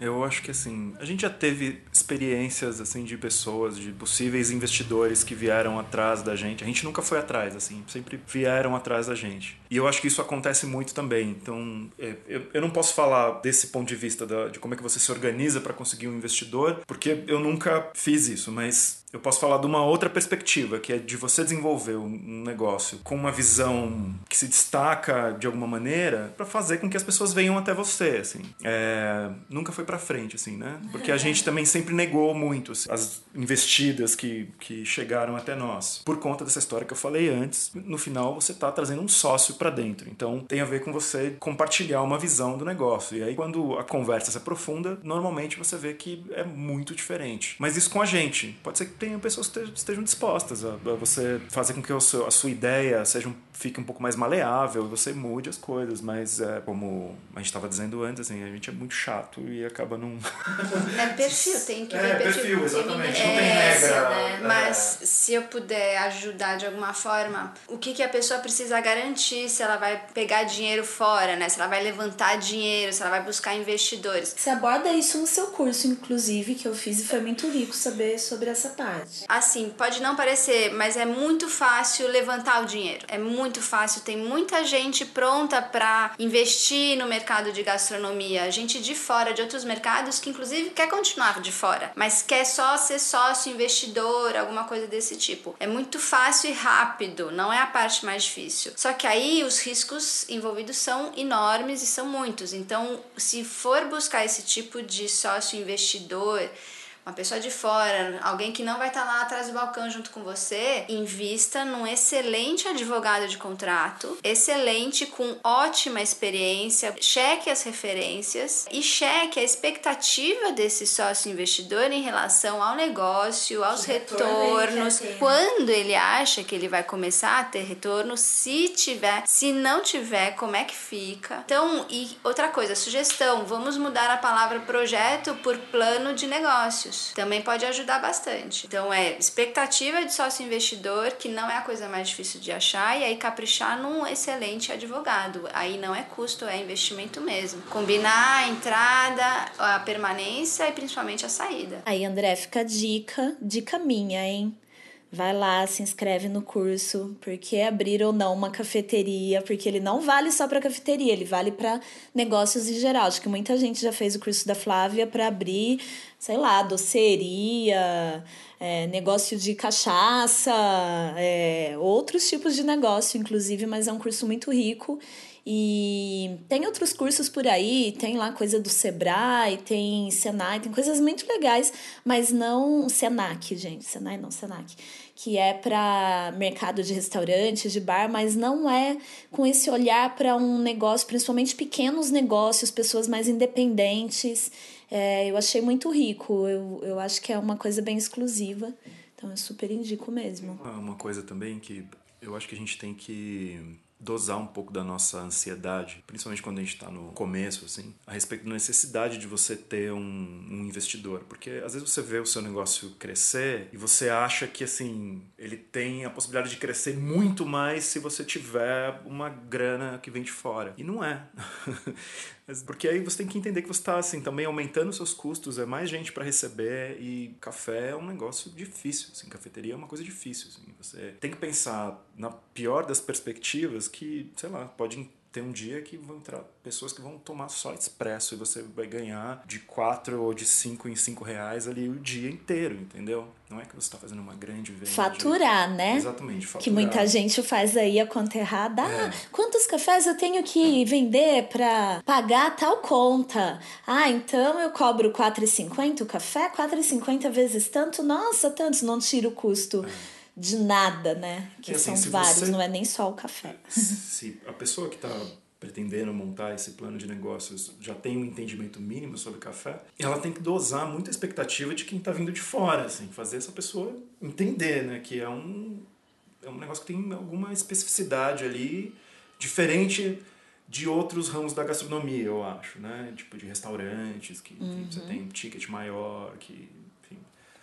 eu acho que assim, a gente já teve experiências assim de pessoas, de possíveis investidores que vieram atrás da gente. A gente nunca foi atrás, assim, sempre vieram atrás da gente. E eu acho que isso acontece muito também. Então, é, eu, eu não posso falar desse ponto de vista da, de como é que você se organiza para conseguir um investidor, porque eu nunca fiz isso, mas eu posso falar de uma outra perspectiva, que é de você desenvolver um negócio com uma visão que se destaca de alguma maneira para fazer com que as pessoas venham até você, assim. É, nunca foi para frente, assim, né? Porque a gente também sempre negou muito assim, as investidas que, que chegaram até nós. Por conta dessa história que eu falei antes, no final você está trazendo um sócio para dentro. Então tem a ver com você compartilhar uma visão do negócio. E aí quando a conversa se aprofunda, normalmente você vê que é muito diferente. Mas isso com a gente. Pode ser que tenha pessoas que estejam dispostas a, a você fazer com que a sua ideia seja um fique um pouco mais maleável, você mude as coisas, mas é, como a gente estava dizendo antes, assim, a gente é muito chato e acaba não. É perfil, tem que é, ver perfil. perfil exatamente. Não tem regra. Né? É. Mas se eu puder ajudar de alguma forma, o que, que a pessoa precisa garantir se ela vai pegar dinheiro fora, né? Se ela vai levantar dinheiro, se ela vai buscar investidores. Você aborda isso no seu curso, inclusive, que eu fiz e foi muito rico saber sobre essa parte. Assim, pode não parecer, mas é muito fácil levantar o dinheiro. É muito muito fácil, tem muita gente pronta para investir no mercado de gastronomia, gente de fora, de outros mercados que inclusive quer continuar de fora, mas quer só ser sócio investidor, alguma coisa desse tipo. É muito fácil e rápido, não é a parte mais difícil. Só que aí os riscos envolvidos são enormes e são muitos. Então, se for buscar esse tipo de sócio investidor, uma pessoa de fora, alguém que não vai estar lá atrás do balcão junto com você, invista num excelente advogado de contrato, excelente com ótima experiência, cheque as referências e cheque a expectativa desse sócio investidor em relação ao negócio, aos que retornos, quando ele acha que ele vai começar a ter retorno, se tiver, se não tiver, como é que fica. Então, e outra coisa, sugestão, vamos mudar a palavra projeto por plano de negócios também pode ajudar bastante. Então é expectativa de sócio investidor, que não é a coisa mais difícil de achar, e aí caprichar num excelente advogado. Aí não é custo, é investimento mesmo. Combinar a entrada, a permanência e principalmente a saída. Aí, André, fica a dica, dica minha, hein? Vai lá, se inscreve no curso, porque abrir ou não uma cafeteria, porque ele não vale só para cafeteria, ele vale para negócios em geral. Acho que muita gente já fez o curso da Flávia para abrir, sei lá, doceria, é, negócio de cachaça, é, outros tipos de negócio, inclusive, mas é um curso muito rico e tem outros cursos por aí, tem lá coisa do Sebrae, tem Senai, tem coisas muito legais, mas não Senac, gente, Senai não, Senac, que é para mercado de restaurantes, de bar, mas não é com esse olhar para um negócio, principalmente pequenos negócios, pessoas mais independentes. É, eu achei muito rico, eu, eu acho que é uma coisa bem exclusiva, então eu super indico mesmo. Uma coisa também que eu acho que a gente tem que dosar um pouco da nossa ansiedade, principalmente quando a gente está no começo, assim, a respeito da necessidade de você ter um, um, investidor, porque às vezes você vê o seu negócio crescer e você acha que assim ele tem a possibilidade de crescer muito mais se você tiver uma grana que vem de fora e não é. Porque aí você tem que entender que você está assim, também aumentando seus custos, é mais gente para receber e café é um negócio difícil. Assim, cafeteria é uma coisa difícil. Assim. Você tem que pensar, na pior das perspectivas, que, sei lá, podem ter um dia que vão entrar pessoas que vão tomar só expresso e você vai ganhar de quatro ou de cinco em cinco reais ali o dia inteiro, entendeu? Não é que você está fazendo uma grande venda. Faturar, de... né? Exatamente, faturar. Que muita gente faz aí a conta errada. Ah, é. quantos cafés eu tenho que vender para pagar tal conta? Ah, então eu cobro 4,50 o café? 4,50 vezes tanto? Nossa, tantos, não tira o custo. É de nada, né? Que é assim, são vários, você, não é nem só o café. Se a pessoa que está pretendendo montar esse plano de negócios já tem um entendimento mínimo sobre café, ela tem que dosar muita expectativa de quem está vindo de fora, assim, fazer essa pessoa entender, né, que é um é um negócio que tem alguma especificidade ali diferente de outros ramos da gastronomia, eu acho, né? Tipo de restaurantes que uhum. você tem um ticket maior, que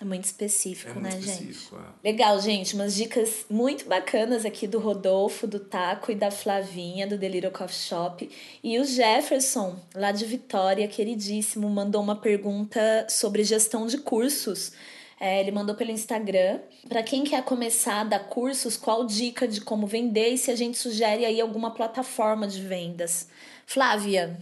é muito específico, é né, muito específico, gente? É. Legal, gente. Umas dicas muito bacanas aqui do Rodolfo, do Taco e da Flavinha, do Deliro Coffee Shop. E o Jefferson, lá de Vitória, queridíssimo, mandou uma pergunta sobre gestão de cursos. É, ele mandou pelo Instagram. Para quem quer começar a dar cursos, qual dica de como vender e se a gente sugere aí alguma plataforma de vendas? Flávia,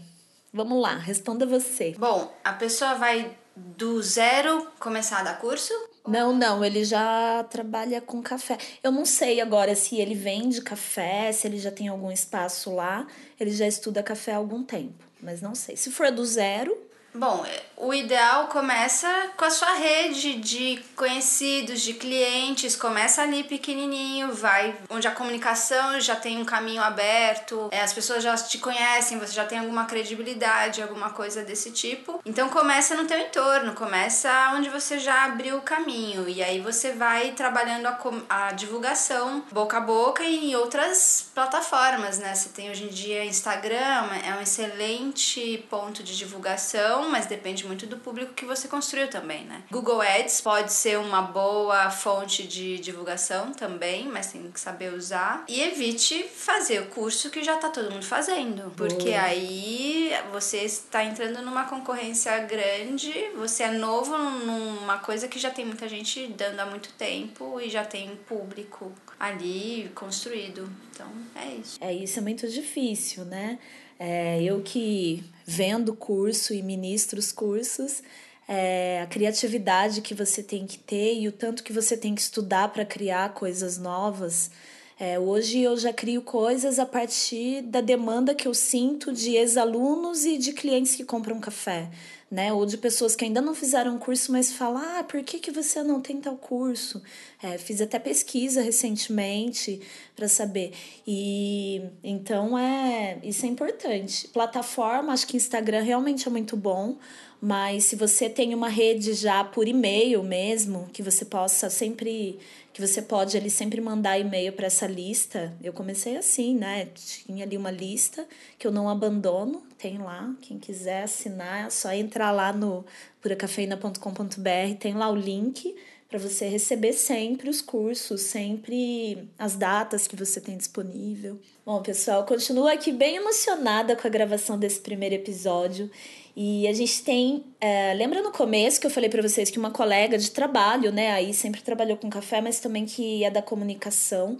vamos lá, responda você. Bom, a pessoa vai do zero começar a dar curso? Não, não, ele já trabalha com café. Eu não sei agora se ele vende café, se ele já tem algum espaço lá. Ele já estuda café há algum tempo, mas não sei. Se for do zero, Bom, o ideal começa com a sua rede de conhecidos, de clientes, começa ali pequenininho, vai onde a comunicação já tem um caminho aberto, é, as pessoas já te conhecem, você já tem alguma credibilidade, alguma coisa desse tipo. Então começa no teu entorno, começa onde você já abriu o caminho e aí você vai trabalhando a, a divulgação boca a boca e em outras plataformas, né? Você tem hoje em dia Instagram, é um excelente ponto de divulgação mas depende muito do público que você construiu também, né? Google Ads pode ser uma boa fonte de divulgação também, mas tem que saber usar. E evite fazer o curso que já tá todo mundo fazendo, porque Boa. aí você está entrando numa concorrência grande, você é novo numa coisa que já tem muita gente dando há muito tempo e já tem público ali construído. Então, é isso. É, isso é muito difícil, né? É, eu que vendo curso e ministro os cursos, é, a criatividade que você tem que ter e o tanto que você tem que estudar para criar coisas novas. É, hoje eu já crio coisas a partir da demanda que eu sinto de ex-alunos e de clientes que compram café né? Ou de pessoas que ainda não fizeram curso, mas falam, ah, por que, que você não tem tal curso? É, fiz até pesquisa recentemente para saber. E então é isso é importante. Plataforma, acho que Instagram realmente é muito bom. Mas se você tem uma rede já por e-mail mesmo, que você possa sempre que você pode ali sempre mandar e-mail para essa lista. Eu comecei assim, né? Tinha ali uma lista que eu não abandono, tem lá. Quem quiser assinar, é só entrar lá no puracafeina.com.br, tem lá o link para você receber sempre os cursos, sempre as datas que você tem disponível. Bom, pessoal, continuo aqui bem emocionada com a gravação desse primeiro episódio. E a gente tem. É, lembra no começo que eu falei para vocês que uma colega de trabalho, né, aí sempre trabalhou com café, mas também que é da comunicação,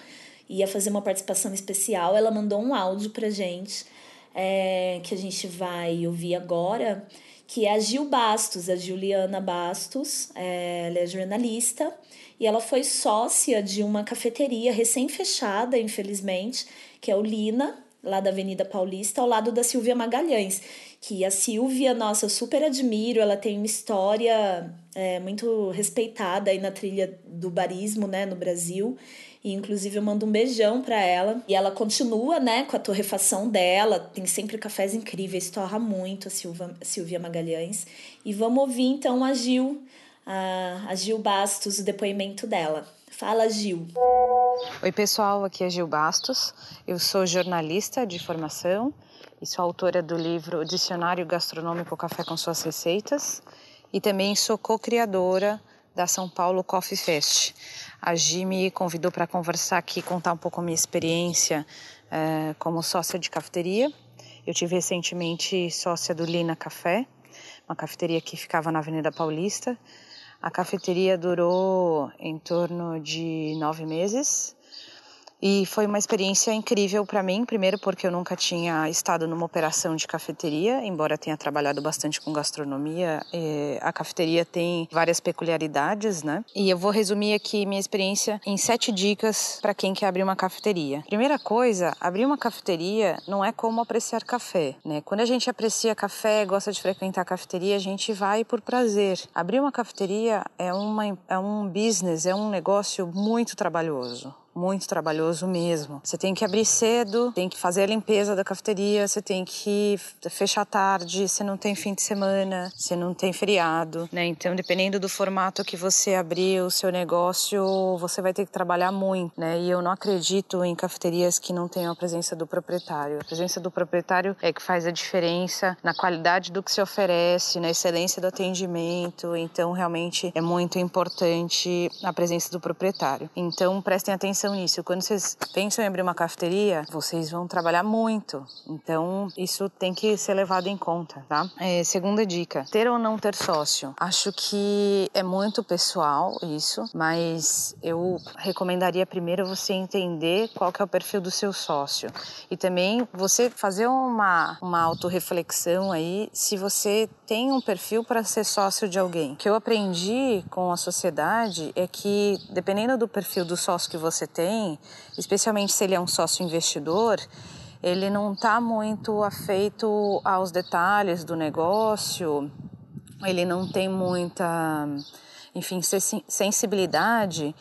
ia fazer uma participação especial. Ela mandou um áudio pra gente, é, que a gente vai ouvir agora, que é a Gil Bastos, a Juliana Bastos. É, ela é jornalista e ela foi sócia de uma cafeteria recém-fechada, infelizmente, que é o Lina, lá da Avenida Paulista, ao lado da Silvia Magalhães que a Silvia, nossa, eu super admiro, ela tem uma história é, muito respeitada aí na trilha do barismo, né, no Brasil. E inclusive eu mando um beijão para ela. E ela continua, né, com a torrefação dela. Tem sempre cafés incríveis, torra muito a, Silva, Silvia Magalhães. E vamos ouvir então a Gil, a, a Gil Bastos, o depoimento dela. Fala, Gil. Oi, pessoal, aqui é Gil Bastos. Eu sou jornalista de formação e sou autora do livro Dicionário Gastronômico Café com Suas Receitas e também sou co-criadora da São Paulo Coffee Fest. A Gi me convidou para conversar aqui, contar um pouco a minha experiência é, como sócia de cafeteria. Eu tive recentemente sócia do Lina Café, uma cafeteria que ficava na Avenida Paulista. A cafeteria durou em torno de nove meses E foi uma experiência incrível para mim, primeiro porque eu nunca tinha estado numa operação de cafeteria, embora tenha trabalhado bastante com gastronomia, a cafeteria tem várias peculiaridades, né? E eu vou resumir aqui minha experiência em sete dicas para quem quer abrir uma cafeteria. Primeira coisa, abrir uma cafeteria não é como apreciar café, né? Quando a gente aprecia café, gosta de frequentar a cafeteria, a gente vai por prazer. Abrir uma cafeteria é, uma, é um business, é um negócio muito trabalhoso muito trabalhoso mesmo. Você tem que abrir cedo, tem que fazer a limpeza da cafeteria, você tem que fechar tarde, você não tem fim de semana, você não tem feriado, né? Então, dependendo do formato que você abrir o seu negócio, você vai ter que trabalhar muito, né? E eu não acredito em cafeterias que não tenham a presença do proprietário. A presença do proprietário é que faz a diferença na qualidade do que se oferece, na excelência do atendimento. Então, realmente é muito importante a presença do proprietário. Então, prestem atenção atenção nisso. Quando vocês pensam em abrir uma cafeteria, vocês vão trabalhar muito. Então, isso tem que ser levado em conta, tá? É, segunda dica: ter ou não ter sócio. Acho que é muito pessoal isso, mas eu recomendaria primeiro você entender qual que é o perfil do seu sócio. E também você fazer uma, uma autorreflexão aí se você tem um perfil para ser sócio de alguém. O que eu aprendi com a sociedade é que, dependendo do perfil do sócio que você tem, especialmente se ele é um sócio investidor, ele não está muito afeito aos detalhes do negócio, ele não tem muita, enfim, sensibilidade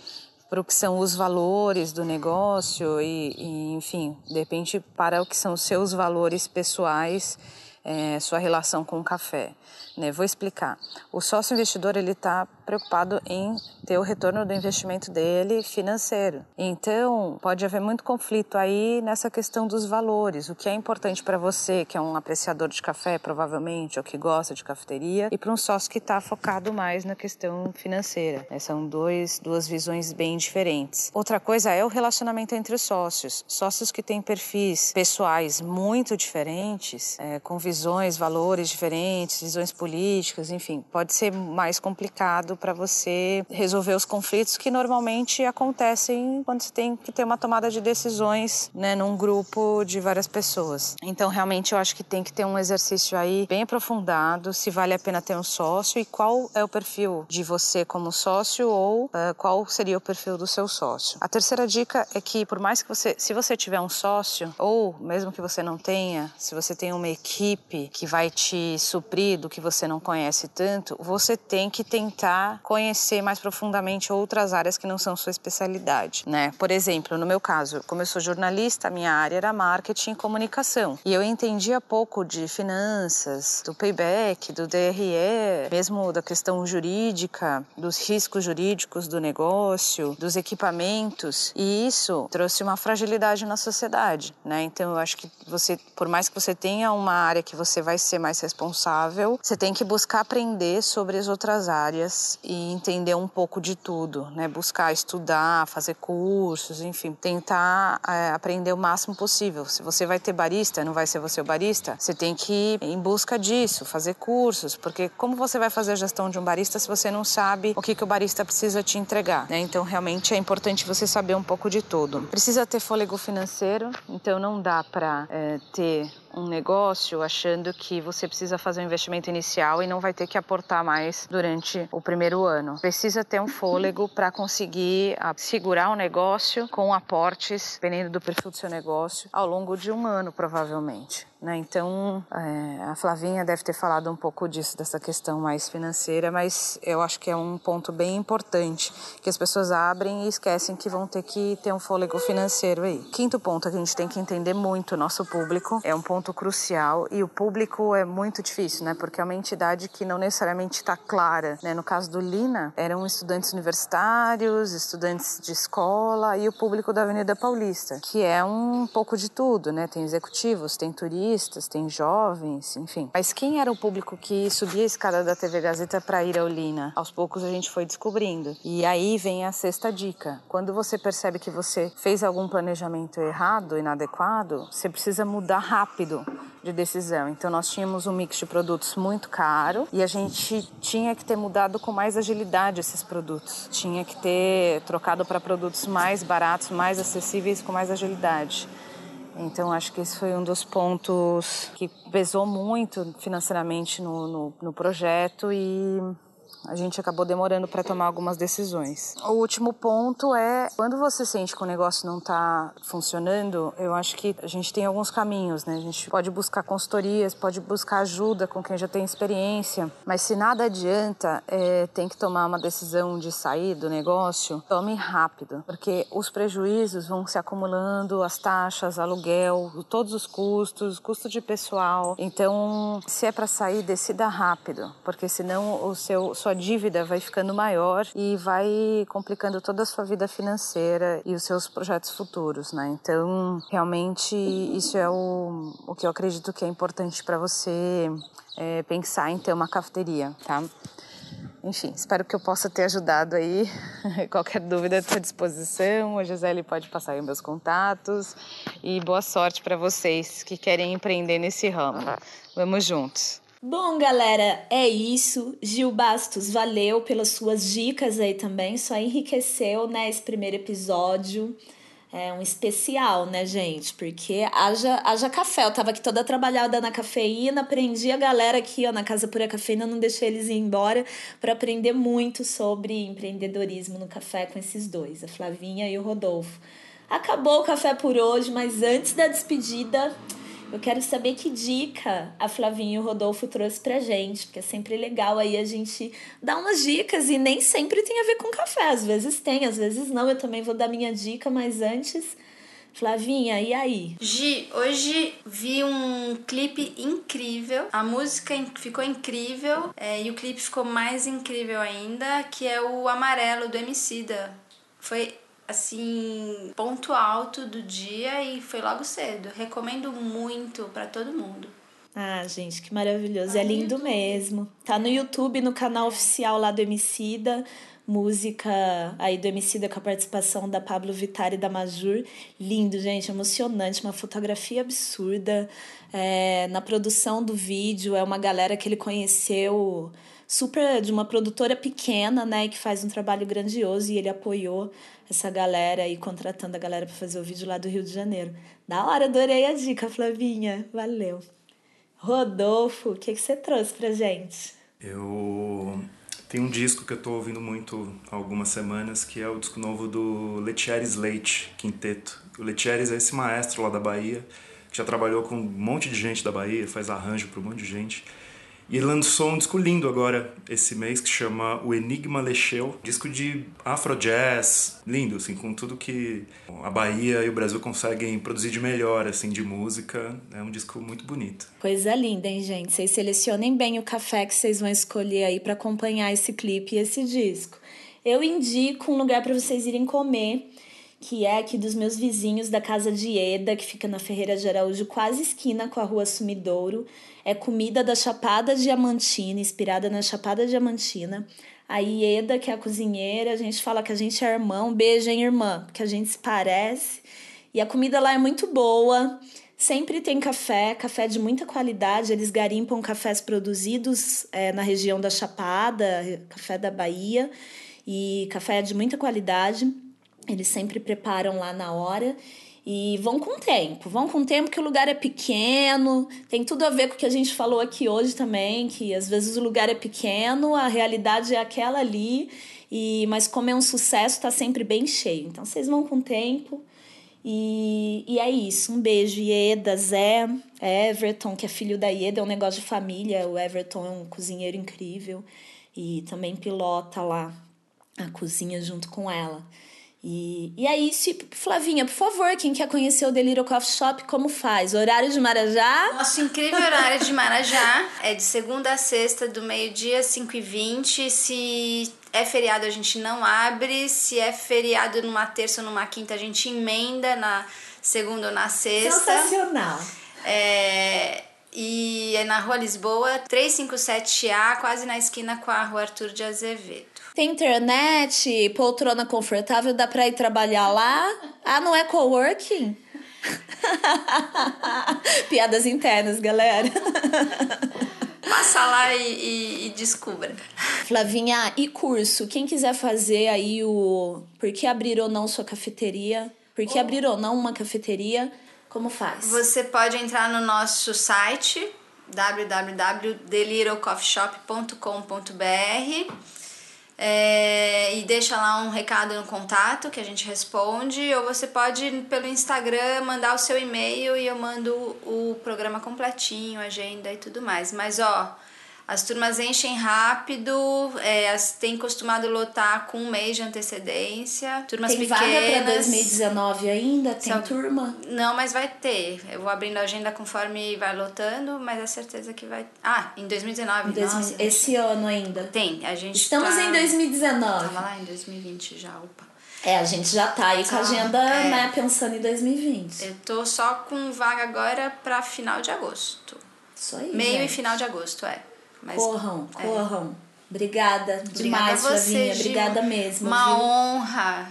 para o que são os valores do negócio e, e, enfim, de repente para o que são os seus valores pessoais, é, sua relação com o café. Né? Vou explicar. O sócio investidor ele está preocupado em ter o retorno do investimento dele financeiro. Então, pode haver muito conflito aí nessa questão dos valores. O que é importante para você, que é um apreciador de café, provavelmente, ou que gosta de cafeteria, e para um sócio que está focado mais na questão financeira. Né? São dois, duas visões bem diferentes. Outra coisa é o relacionamento entre os sócios. Sócios que têm perfis pessoais muito diferentes, é, com visões, valores diferentes, visões políticas, enfim, pode ser mais complicado para você resolver os conflitos que normalmente acontecem quando você tem que ter uma tomada de decisões, né, num grupo de várias pessoas. Então, realmente, eu acho que tem que ter um exercício aí bem aprofundado, se vale a pena ter um sócio e qual é o perfil de você como sócio ou uh, qual seria o perfil do seu sócio. A terceira dica é que, por mais que você, se você tiver um sócio ou mesmo que você não tenha, se você tem uma equipe que vai te suprir do que você não conhece tanto, você tem que tentar conhecer mais profundamente outras áreas que não são sua especialidade, né? Por exemplo, no meu caso, como eu sou jornalista, minha área era marketing e comunicação. E eu entendia pouco de finanças, do payback, do DRE, mesmo da questão jurídica, dos riscos jurídicos do negócio, dos equipamentos. E isso trouxe uma fragilidade na sociedade, né? Então eu acho que você, por mais que você tenha uma área que você vai ser mais responsável, você tem que buscar aprender sobre as outras áreas e entender um pouco de tudo, né? Buscar estudar, fazer cursos, enfim, tentar é, aprender o máximo possível. Se você vai ter barista, não vai ser você o barista, você tem que ir em busca disso, fazer cursos, porque como você vai fazer a gestão de um barista se você não sabe o que, que o barista precisa te entregar, né? Então, realmente é importante você saber um pouco de tudo. Precisa ter fôlego financeiro, então não dá para é, ter um negócio achando que você precisa fazer um investimento inicial e não vai ter que aportar mais durante o primeiro ano. Precisa ter um fôlego para conseguir ah, segurar o negócio com aportes, dependendo do perfil do seu negócio, ao longo de um ano, provavelmente. Né? Então, é, a Flavinha deve ter falado um pouco disso, dessa questão mais financeira, mas eu acho que é um ponto bem importante, que as pessoas abrem e esquecem que vão ter que ter um fôlego financeiro aí. Quinto ponto que a gente tem que entender muito o nosso público, é um ponto crucial, e o público é muito difícil, né? Porque é uma entidade que não necessariamente está clara, né? No caso do Lina, eram estudantes universitários, estudantes de escola e o público da Avenida Paulista, que é um pouco de tudo, né? Tem executivos, tem turistas, tem jovens, enfim. Mas quem era o público que subia a escada da TV Gazeta para ir ao Lina? Aos poucos a gente foi descobrindo. E aí vem a sexta dica. Quando você percebe que você fez algum planejamento errado, inadequado, você precisa mudar rápido de decisão. Então nós tínhamos um mix de produtos muito caro e a gente tinha que ter mudado com mais agilidade esses produtos. Tinha que ter trocado para produtos mais baratos, mais acessíveis com mais agilidade. Então, acho que esse foi um dos pontos que pesou muito financeiramente no, no, no projeto e a gente acabou demorando para tomar algumas decisões. O último ponto é quando você sente que o negócio não está funcionando, eu acho que a gente tem alguns caminhos, né? A gente pode buscar consultorias, pode buscar ajuda com quem já tem experiência, mas se nada adianta, é, tem que tomar uma decisão de sair do negócio, tome rápido, porque os prejuízos vão se acumulando, as taxas, aluguel, todos os custos, custo de pessoal. Então, se é para sair, decida rápido, porque senão o seu sua dívida vai ficando maior e vai complicando toda a sua vida financeira e os seus projetos futuros, né? Então, realmente, isso é o, o que eu acredito que é importante para você é, pensar em ter uma cafeteria, tá? Enfim, espero que eu possa ter ajudado aí. Qualquer dúvida à sua disposição, a Gisele pode passar aí meus contatos. E boa sorte para vocês que querem empreender nesse ramo. Vamos juntos! Bom, galera, é isso. Gil Bastos, valeu pelas suas dicas aí também. Só enriqueceu, né, esse primeiro episódio. É um especial, né, gente? Porque haja, haja café. Eu tava aqui toda trabalhada na cafeína, aprendi a galera aqui, ó, na Casa Pura Cafeína, não deixei eles ir embora para aprender muito sobre empreendedorismo no café com esses dois, a Flavinha e o Rodolfo. Acabou o café por hoje, mas antes da despedida, eu quero saber que dica a Flavinha e o Rodolfo trouxe pra gente, porque é sempre legal aí a gente dar umas dicas e nem sempre tem a ver com café. Às vezes tem, às vezes não. Eu também vou dar minha dica, mas antes. Flavinha, e aí? Gi, hoje vi um clipe incrível. A música ficou incrível é, e o clipe ficou mais incrível ainda, que é o Amarelo do Emicida. Foi assim, ponto alto do dia e foi logo cedo. Recomendo muito para todo mundo. Ah, gente, que maravilhoso. é lindo mesmo. Tá no YouTube, no canal oficial lá do Emicida. Música aí do Emicida com a participação da Pablo Vittar e da Majur. Lindo, gente, emocionante. Uma fotografia absurda. É, na produção do vídeo, é uma galera que ele conheceu super de uma produtora pequena, né, que faz um trabalho grandioso e ele apoiou essa galera aí, contratando a galera para fazer o vídeo lá do Rio de Janeiro. Da hora, adorei a dica, Flavinha. Valeu. Rodolfo, o que, que você trouxe pra gente? Eu tenho um disco que eu tô ouvindo muito há algumas semanas, que é o disco novo do Letieres Leite, Quinteto. O Letieres é esse maestro lá da Bahia, que já trabalhou com um monte de gente da Bahia, faz arranjo para um monte de gente. E lançou um disco lindo agora, esse mês, que chama O Enigma Lecheu. Disco de afro-jazz, lindo, assim, com tudo que a Bahia e o Brasil conseguem produzir de melhor, assim, de música. É um disco muito bonito. Coisa linda, hein, gente? Vocês selecionem bem o café que vocês vão escolher aí para acompanhar esse clipe e esse disco. Eu indico um lugar para vocês irem comer que é aqui dos meus vizinhos da casa de Eda, que fica na Ferreira de Araújo, quase esquina com a rua Sumidouro. É comida da Chapada Diamantina, inspirada na Chapada Diamantina. A Ieda, que é a cozinheira, a gente fala que a gente é irmão, beijo, hein, irmã, porque a gente se parece. E a comida lá é muito boa. Sempre tem café, café de muita qualidade. Eles garimpam cafés produzidos é, na região da Chapada, café da Bahia, e café de muita qualidade. Eles sempre preparam lá na hora e vão com tempo, vão com tempo que o lugar é pequeno, tem tudo a ver com o que a gente falou aqui hoje também, que às vezes o lugar é pequeno, a realidade é aquela ali, e mas como é um sucesso, está sempre bem cheio. Então vocês vão com tempo. E, e é isso. Um beijo, Ieda, Zé, Everton, que é filho da Ieda, é um negócio de família. O Everton é um cozinheiro incrível e também pilota lá a cozinha junto com ela. E, e é isso. Flavinha, por favor, quem quer conhecer o Delírio Coffee Shop, como faz? Horário de Marajá? Nosso incrível horário de Marajá é de segunda a sexta, do meio-dia, 5 e 20 Se é feriado, a gente não abre. Se é feriado numa terça ou numa quinta, a gente emenda na segunda ou na sexta. Sensacional. É, e é na Rua Lisboa, 357A, quase na esquina com a Rua Arthur de Azevedo. Tem internet, poltrona confortável, dá pra ir trabalhar lá? Ah, não é coworking? Piadas internas, galera. Passa lá e, e, e, descubra. Flavinha, e curso? Quem quiser fazer aí o Por que abrir ou não sua cafeteria? Por que oh. abrir ou não uma cafeteria? Como faz? Você pode entrar no nosso site www.delirocoffeeshop.com.br é, e deixa lá um recado no contato que a gente responde, ou você pode pelo Instagram mandar o seu e-mail e eu mando o programa completinho, agenda e tudo mais. Mas ó, as turmas enchem rápido, é, as, tem costumado lotar com um mês de antecedência. Turmas tem pequenas. Tem vaga para 2019 ainda? Tem Só, turma? Não, mas vai ter. Eu vou abrindo a agenda conforme vai lotando, mas é certeza que vai. Ah, em 2019. Em nossa, esse ano ainda. Tem. A gente Estamos tá... em 2019. Tava lá em 2020 já, opa. É, a gente já tá aí com a agenda, é, né, pensando em 2020. Eu tô só com vaga agora para final de agosto. Isso aí. Meio gente. e final de agosto, é. Mas, corram, é. corram. Obrigada demais, Obrigada Flavinha. Obrigada mesmo. Uma viu? honra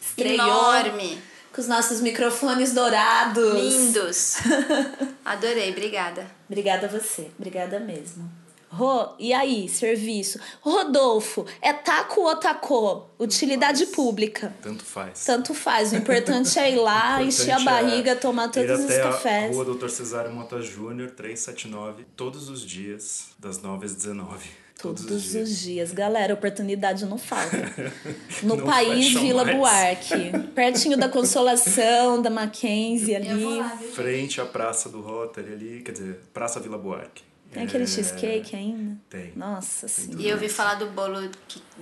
Estreou enorme. Com os nossos microfones dourados. Lindos. Adorei, obrigada. Obrigada a você. Obrigada mesmo. Rô, e aí, serviço? Rodolfo, é taco ou tacô? Utilidade pública. Tanto faz. Tanto faz. O importante é ir lá, encher a é barriga, é tomar todos os cafés. A Rua Doutor Cesário Mota Júnior, 379, todos os dias, das 9 às 19. Todos, Todos os, dias. os dias. Galera, oportunidade não falta. No não país Vila mais. Buarque. Pertinho da Consolação, da Mackenzie ali. Frente à Praça do Rotary ali, quer dizer, Praça Vila Buarque. Tem aquele é... cheesecake ainda? Tem. Nossa senhora. E eu ouvi falar do bolo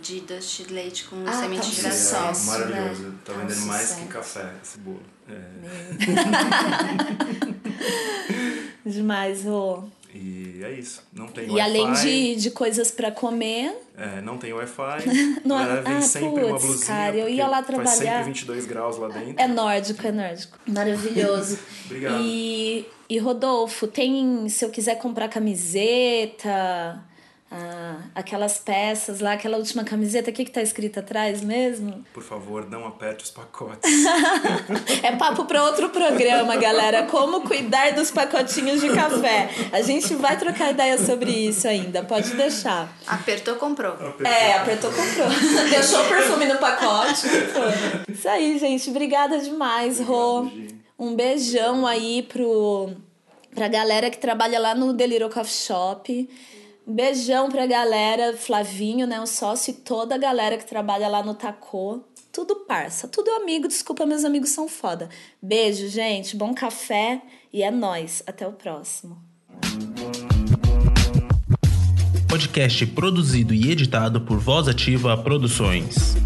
de doce de leite com ah, semente tá de girassol. É, maravilhoso. Né? Tá, tá vendendo mais que café esse bolo. É. Demais, Rô. E é isso. Não tem E além de, de coisas para comer. É, não tem Wi-Fi. não? Vem ah, sempre putz, uma blusinha. Cara, eu ia lá trabalhar. Faz sempre 22 graus lá dentro. É nórdico, é nórdico. Maravilhoso. Obrigado. E, e Rodolfo, tem. Se eu quiser comprar camiseta ah, aquelas peças lá, aquela última camiseta, o que, que tá escrito atrás mesmo? Por favor, não aperte os pacotes. é papo para outro programa, galera. Como cuidar dos pacotinhos de café. A gente vai trocar ideia sobre isso ainda, pode deixar. Apertou, comprou. Apertou. É, apertou, comprou. Deixou o perfume no pacote. Isso aí, gente. Obrigada demais, Rô. Um beijão aí pro, pra galera que trabalha lá no Deliro Coffee Shop. Beijão pra galera, Flavinho, né, o sócio e toda a galera que trabalha lá no Tacô. Tudo parça, tudo amigo, desculpa, meus amigos são foda. Beijo, gente, bom café e é nós. Até o próximo. Podcast produzido e editado por Voz Ativa Produções.